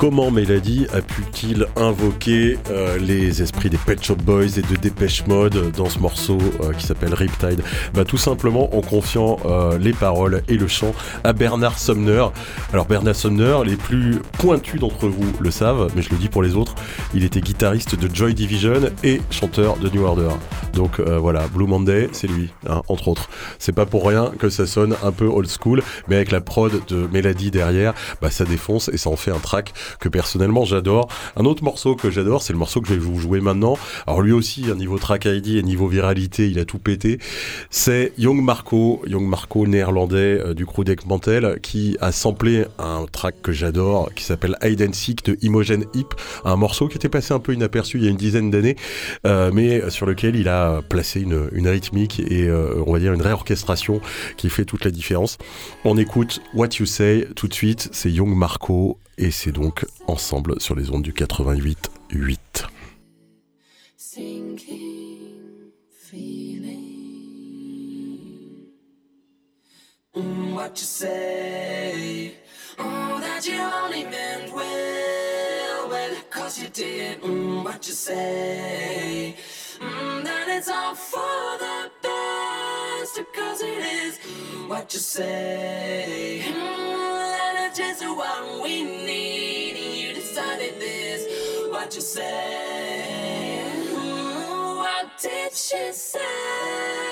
Speaker 1: Comment Melody a pu-t-il invoquer euh, les esprits des Pet Shop Boys et de Dépêche Mode dans ce morceau euh, qui s'appelle Riptide? Bah, Tout simplement en confiant euh, les paroles et le chant à Bernard Sumner. Alors Bernard Sumner, les plus pointus d'entre vous le savent, mais je le dis pour les autres, il était guitariste de Joy Division et chanteur de New Order. Donc voilà, Blue Monday, c'est lui, hein, entre autres. C'est pas pour rien que ça sonne un peu old school, mais avec la prod de Melody derrière, bah, ça défonce et ça en fait un track que personnellement j'adore. Un autre morceau que j'adore, c'est le morceau que je vais vous jouer maintenant. Alors lui aussi, un niveau track ID et niveau viralité, il a tout pété. C'est Young Marco, Young Marco néerlandais euh, du crew Deck Mantel, qui a samplé un track que j'adore, qui s'appelle Hide and de Imogen Hip, un morceau qui était passé un peu inaperçu il y a une dizaine d'années, euh, mais sur lequel il a placé une, une rythmique et euh, on va dire une réorchestration qui fait toute la différence. On écoute What You Say tout de suite, c'est Young Marco et c'est donc ensemble sur les ondes du 88.8.
Speaker 6: Sinking feeling. Mm, what you say? Oh, that you only meant well, well, cause you did. Mm, what you say? Mm, that it's all for the best, cause it is. What you say? Mm, it's just what we need. You decided this. What you say? Mm, what did she say?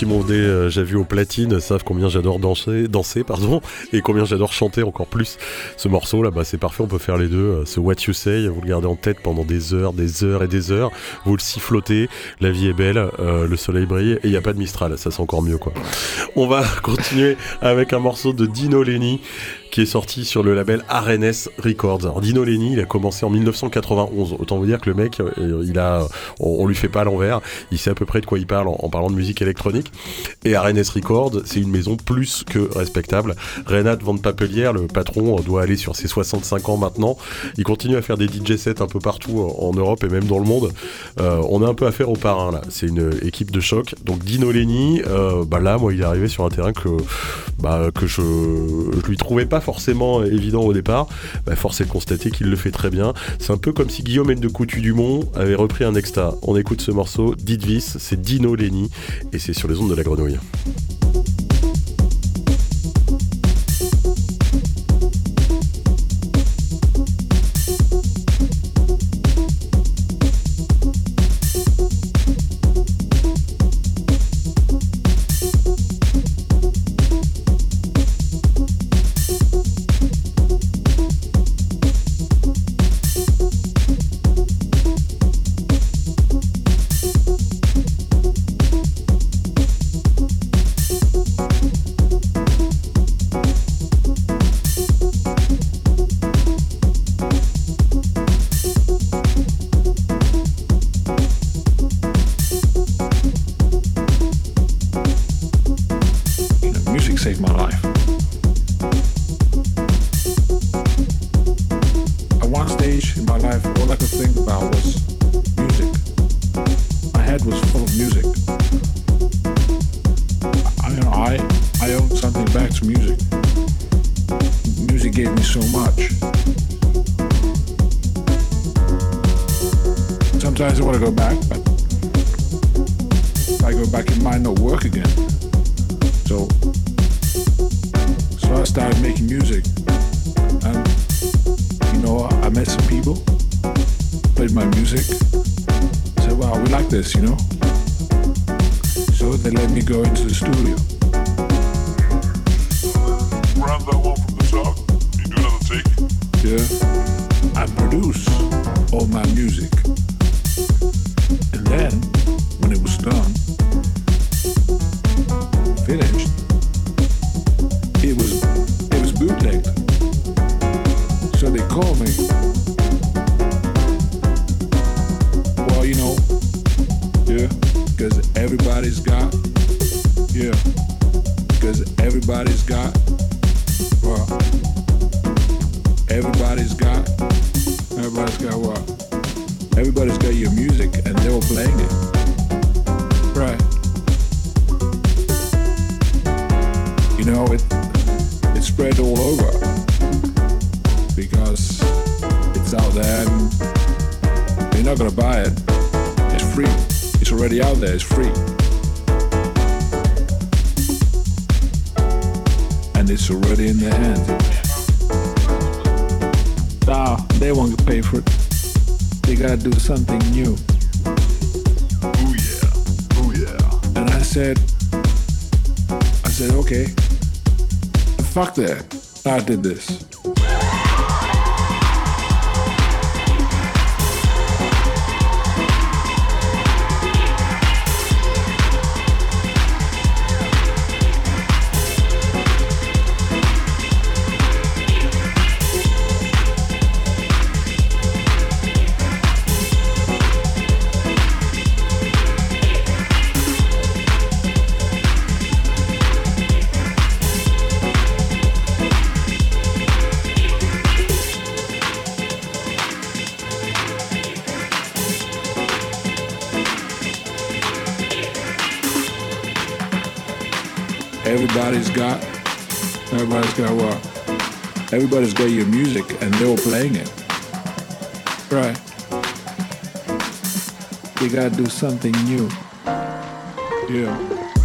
Speaker 1: Qui m'ont déjà vu au platine savent combien j'adore danser, danser pardon, et combien j'adore chanter encore plus. Ce morceau là, bah, c'est parfait, on peut faire les deux. Euh, Ce What You Say, vous le gardez en tête pendant des heures, des heures et des heures. Vous le sifflotez, la vie est belle, euh, le soleil brille et il n'y a pas de Mistral, ça c'est encore mieux quoi. On va continuer avec un morceau de Dino Lenny qui est sorti sur le label RNS Records. Alors Dino Lenny, il a commencé en 1991. Autant vous dire que le mec, euh, il a, on, on lui fait pas l'envers. Il sait à peu près de quoi il parle en, parlant de musique électronique. Et RNS Records, c'est une maison plus que respectable. Renat Van Papelière, le patron, euh, doit aller sur ses 65 ans maintenant. Il continue à faire des DJ sets un peu partout en en Europe et même dans le monde. Euh, on a un peu affaire aux parrains là. C'est une équipe de choc. Donc Dino Lenny, euh, bah là, moi, il est arrivé sur un terrain que, bah, que je, je lui trouvais pas forcément évident au départ. Bah, force est de constater qu'il le fait très bien. C'est un peu comme si Guillaume de Coutu Dumont avait repris un extra. On écoute ce morceau, Didvis, c'est Dino Lenny et c'est sur les ondes de la grenouille.
Speaker 7: So much. Sometimes I want to go back, but if I go back, it might not work again. So, so I started making music, and you know, I met some people, played my music, said, "Wow, we like this," you know. So they let me go into the studio. Did this. Something new. Yeah.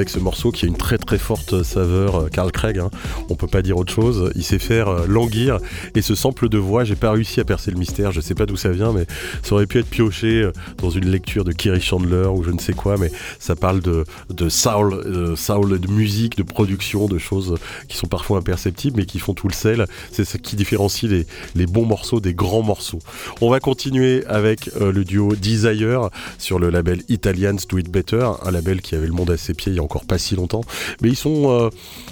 Speaker 1: Avec ce morceau qui a une très très forte saveur euh, Carl Craig, hein. on peut pas dire autre chose. Il sait faire euh, languir et ce sample de voix, j'ai pas réussi à percer le mystère, je sais pas d'où ça vient, mais ça aurait pu être pioché euh, dans une lecture de Kerry Chandler ou je ne sais quoi, mais ça parle de, de soul, de soul, de musique, de production, de choses qui sont parfois imperceptibles mais qui font tout le sel. C'est ce qui différencie les, bons morceaux des grands morceaux. On va continuer avec euh, le duo Desire sur le label Italians Do It Better, un label qui avait le monde à ses pieds il y encore pas si longtemps. Mais ils sont, euh,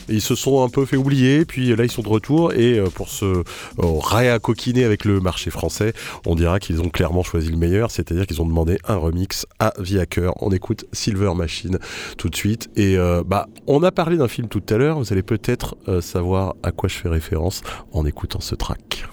Speaker 1: ils se sont un peu fait oublier, puis là ils sont de retour et euh, pour se euh, réacoquiner avec le marché français, on dira qu'ils ont clairement choisi le meilleur, c'est-à-dire qu'ils ont demandé un remix à Viaker. On écoute Silver Machine tout de suite et bah on a parlé d'un film tout à l'heure, vous allez peut-être savoir à quoi je fais référence en écoutant ce track.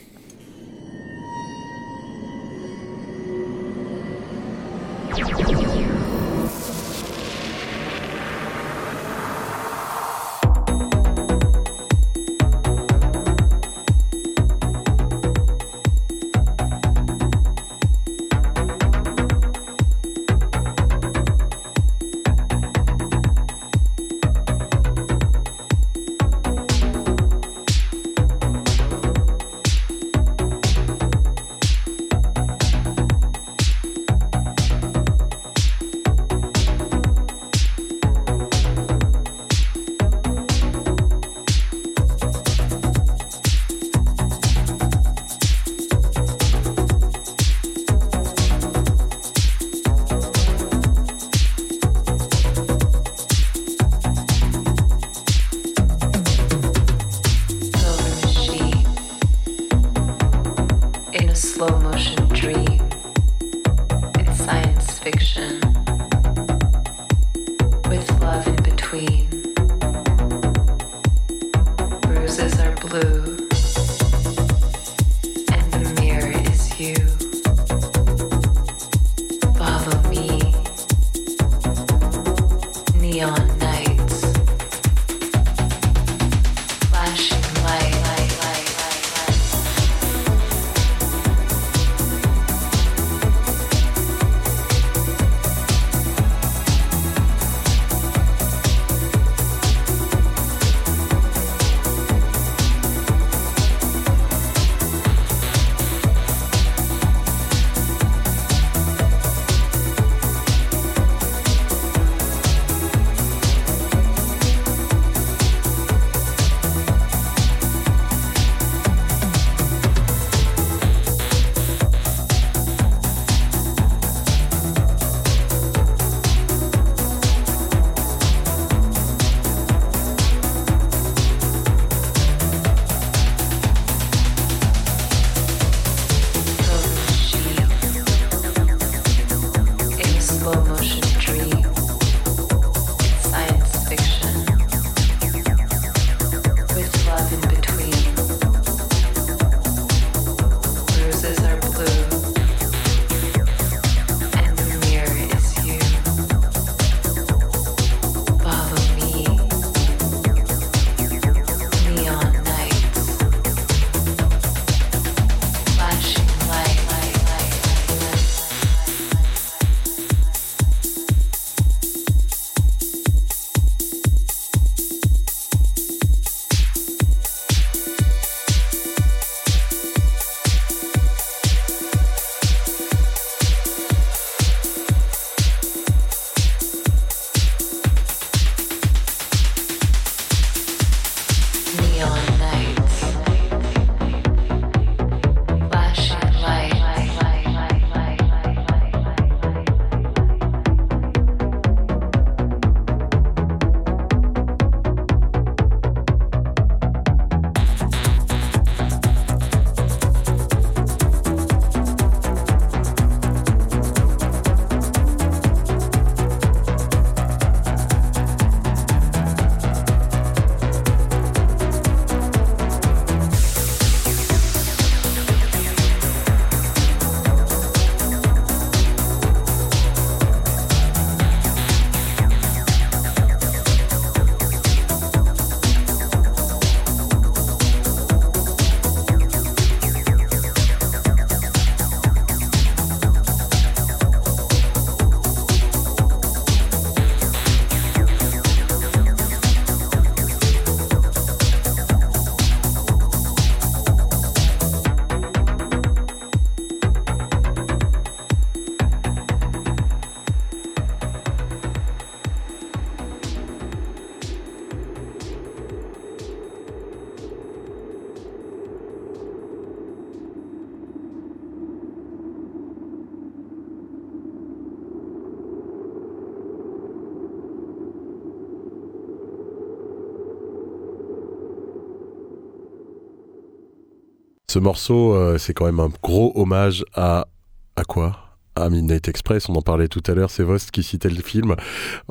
Speaker 1: Ce morceau, euh, c'est quand même un gros hommage à à quoi? À Midnight Express, on en parlait tout à l'heure, c'est Vost qui citait le film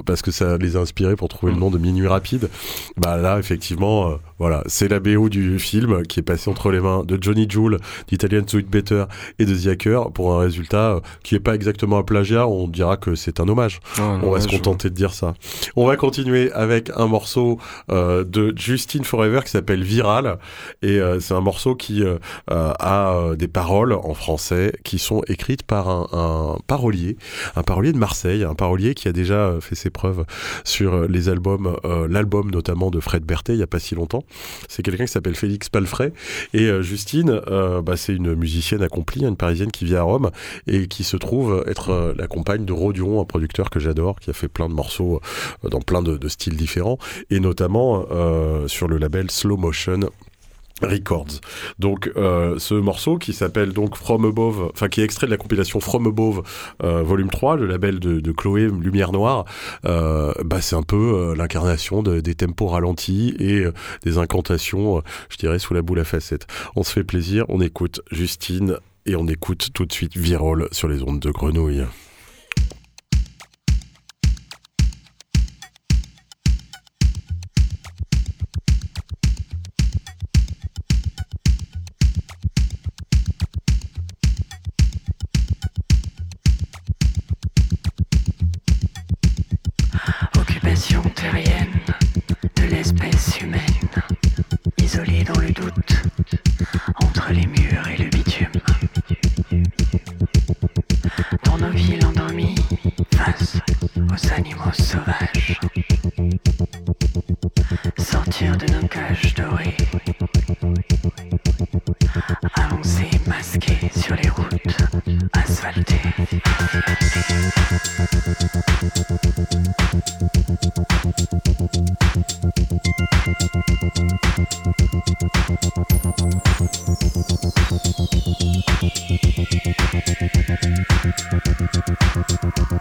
Speaker 1: parce que ça les a inspirés pour trouver le nom de Minuit Rapide. Bah là, effectivement, euh, voilà, c'est la BO du film qui est passé entre les mains de Johnny Jewel, d'Italian Sweet Better et de The Hacker pour un résultat euh, qui est pas exactement un plagiat, on dira que c'est un hommage.
Speaker 5: Ah,
Speaker 1: On va
Speaker 5: ouais,
Speaker 1: se contenter de dire ça. On va continuer avec un morceau euh, de Justine Forever qui s'appelle Viral. Et euh, c'est un morceau qui a des paroles en français qui sont écrites par un, un parolier, un parolier de Marseille, un parolier qui a déjà euh, fait ses preuves sur euh, les albums, euh, l'album notamment de Fred Berthet il y a pas si longtemps. C'est quelqu'un qui s'appelle Félix Palfray. Et Justine, bah, c'est une musicienne accomplie, une parisienne qui vit à Rome et qui se trouve être la compagne de Rodion, un producteur que j'adore, qui a fait plein de morceaux dans plein de, styles différents, et notamment sur le label Slow Motion. Records. Donc euh, ce morceau qui s'appelle donc From Above, enfin qui est extrait de la compilation From Above euh, volume 3, le label de, Chloé Lumière Noire, euh, bah c'est un peu l'incarnation de- des tempos ralentis et des incantations, je dirais, sous la boule à facettes. On se fait plaisir, on écoute Justine et on écoute tout de suite Virol sur les ondes de Grenouille.
Speaker 8: Thank
Speaker 1: you.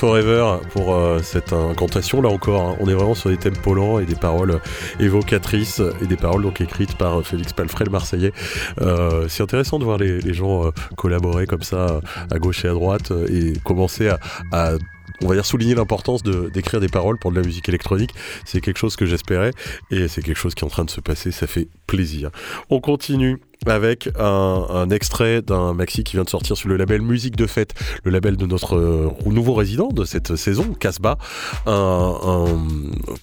Speaker 1: Forever pour euh, cette incantation. Là encore, hein. on est vraiment sur des thèmes polants et des paroles évocatrices et des paroles donc écrites par Félix Palfrey, le Marseillais. Euh, c'est intéressant de voir les, les gens euh, collaborer comme ça à gauche et à droite euh, et commencer à, à on va dire souligner l'importance de- d'écrire des paroles pour de la musique électronique. C'est quelque chose que j'espérais et c'est quelque chose qui est en train de se passer. Ça fait plaisir. On continue avec un, extrait d'un maxi qui vient de sortir sur le label Musique de Fête, le label de notre euh, nouveau résident de cette saison, Casbah, un,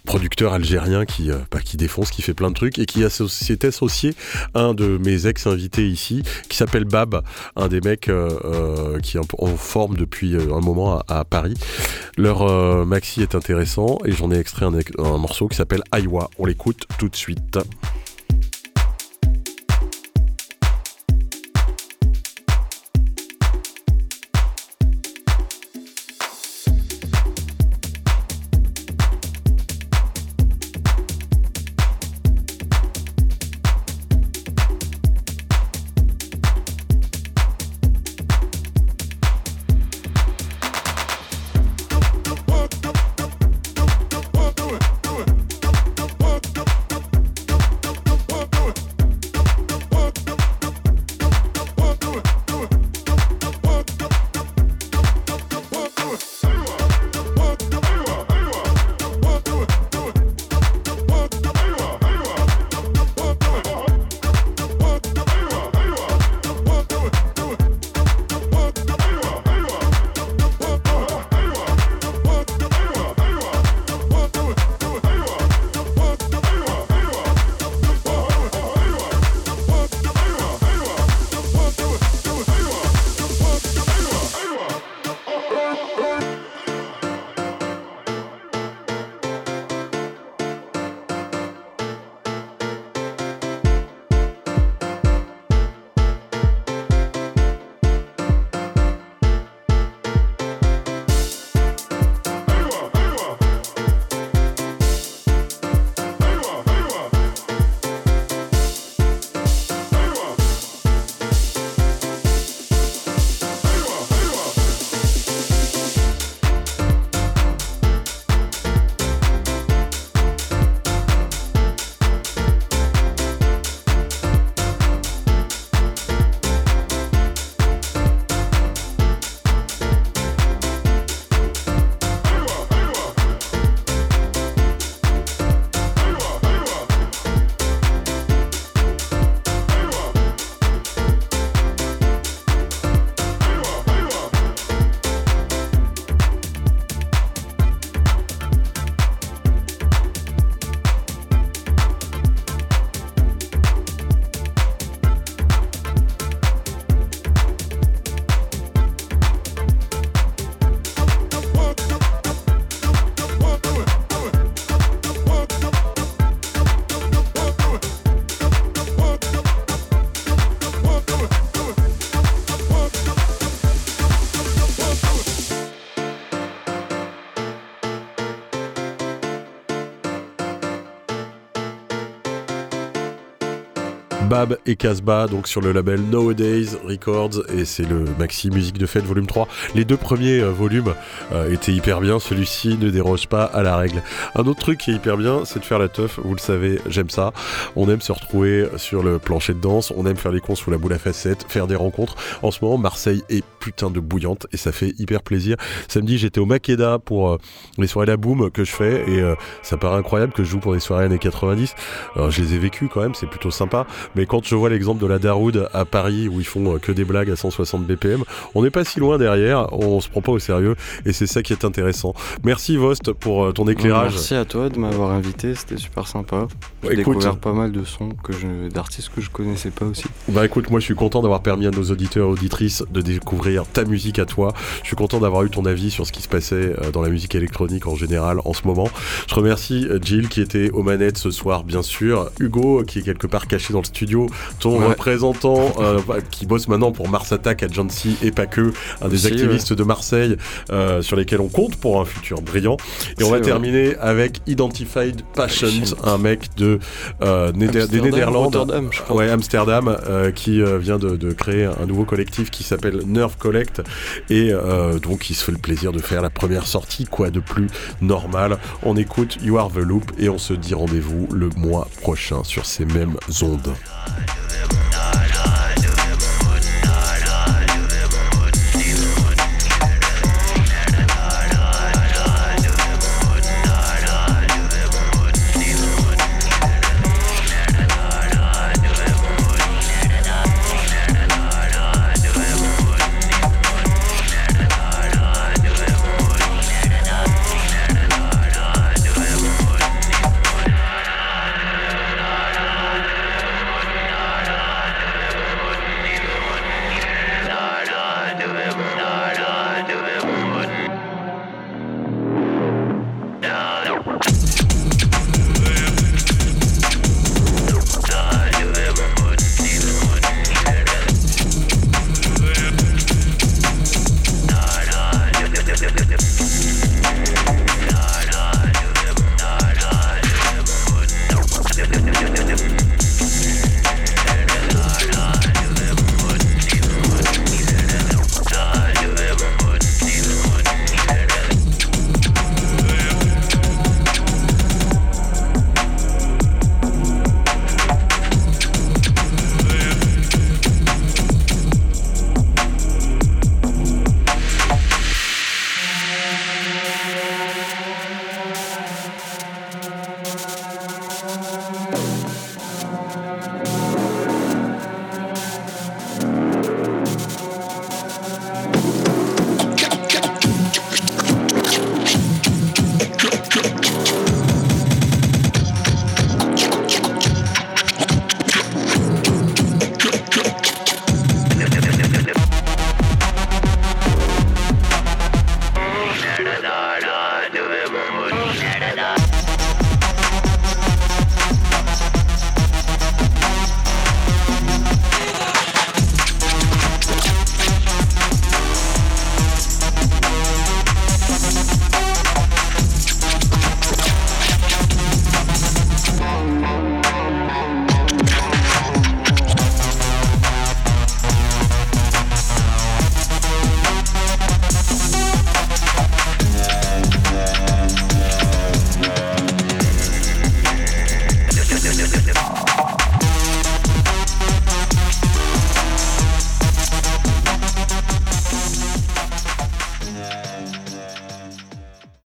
Speaker 1: producteur algérien qui, euh, bah, qui défonce, qui fait plein de trucs et qui s'est associé à un de mes ex-invités ici, qui s'appelle Bab, un des mecs euh, qui est en forme depuis un moment à, Paris. Leur maxi est intéressant et j'en ai extrait un, ex- un morceau qui s'appelle Aïwa. On l'écoute tout de suite. Et Casbah, donc sur le label Nowadays Records, et c'est le maxi musique de fête volume 3. Les deux premiers euh, volumes euh, étaient hyper bien, celui-ci ne déroge pas à la règle. Un autre truc qui est hyper bien, c'est de faire la teuf, vous le savez, j'aime ça. On aime se retrouver sur le plancher de danse, on aime faire les cons sous la boule à facettes, faire des rencontres. En ce moment, Marseille est putain de bouillante et ça fait hyper plaisir. Samedi, j'étais au Makeda pour euh, les soirées La Boom que je fais et euh, ça paraît incroyable que je joue pour des soirées années 90. Alors, je les ai vécues quand même, c'est plutôt sympa. Mais quand je vois l'exemple de la Daroud à Paris où ils font euh, que des blagues à 160 BPM, on n'est pas si loin derrière, on se prend pas au sérieux et c'est ça qui est intéressant. Merci Vost pour ton éclairage.
Speaker 5: Merci à toi de m'avoir invité, c'était super sympa. J'ai
Speaker 1: écoute.
Speaker 5: découvert pas mal de sons que je, d'artistes que je connaissais pas aussi.
Speaker 1: Bah écoute, moi je suis content d'avoir permis à nos auditeurs et auditrices de découvrir ta musique à toi. Je suis content d'avoir eu ton avis sur ce qui se passait euh, dans la musique électronique en général en ce moment. Je remercie euh, Jill qui était aux manettes ce soir, bien sûr. Hugo qui est quelque part caché dans le studio ton
Speaker 5: Ouais.
Speaker 1: représentant euh, bah, qui bosse maintenant pour Mars Attack à Jancy et pas que, un des activistes de Marseille euh, sur lesquels on compte pour un futur brillant. Et on va
Speaker 5: vrai.
Speaker 1: terminer avec Identified Passions, un mec de euh, Néder- des
Speaker 5: Amsterdam,
Speaker 1: Néderlandes.
Speaker 5: Rotterdam, je crois.
Speaker 1: Ouais, Amsterdam, euh, qui euh, vient de, de créer un nouveau collectif qui s'appelle Nerve Et euh, donc, il se fait le plaisir de faire la première sortie. Quoi de plus normal? On écoute You Are the Loop et on se dit rendez-vous le mois prochain sur ces mêmes ondes.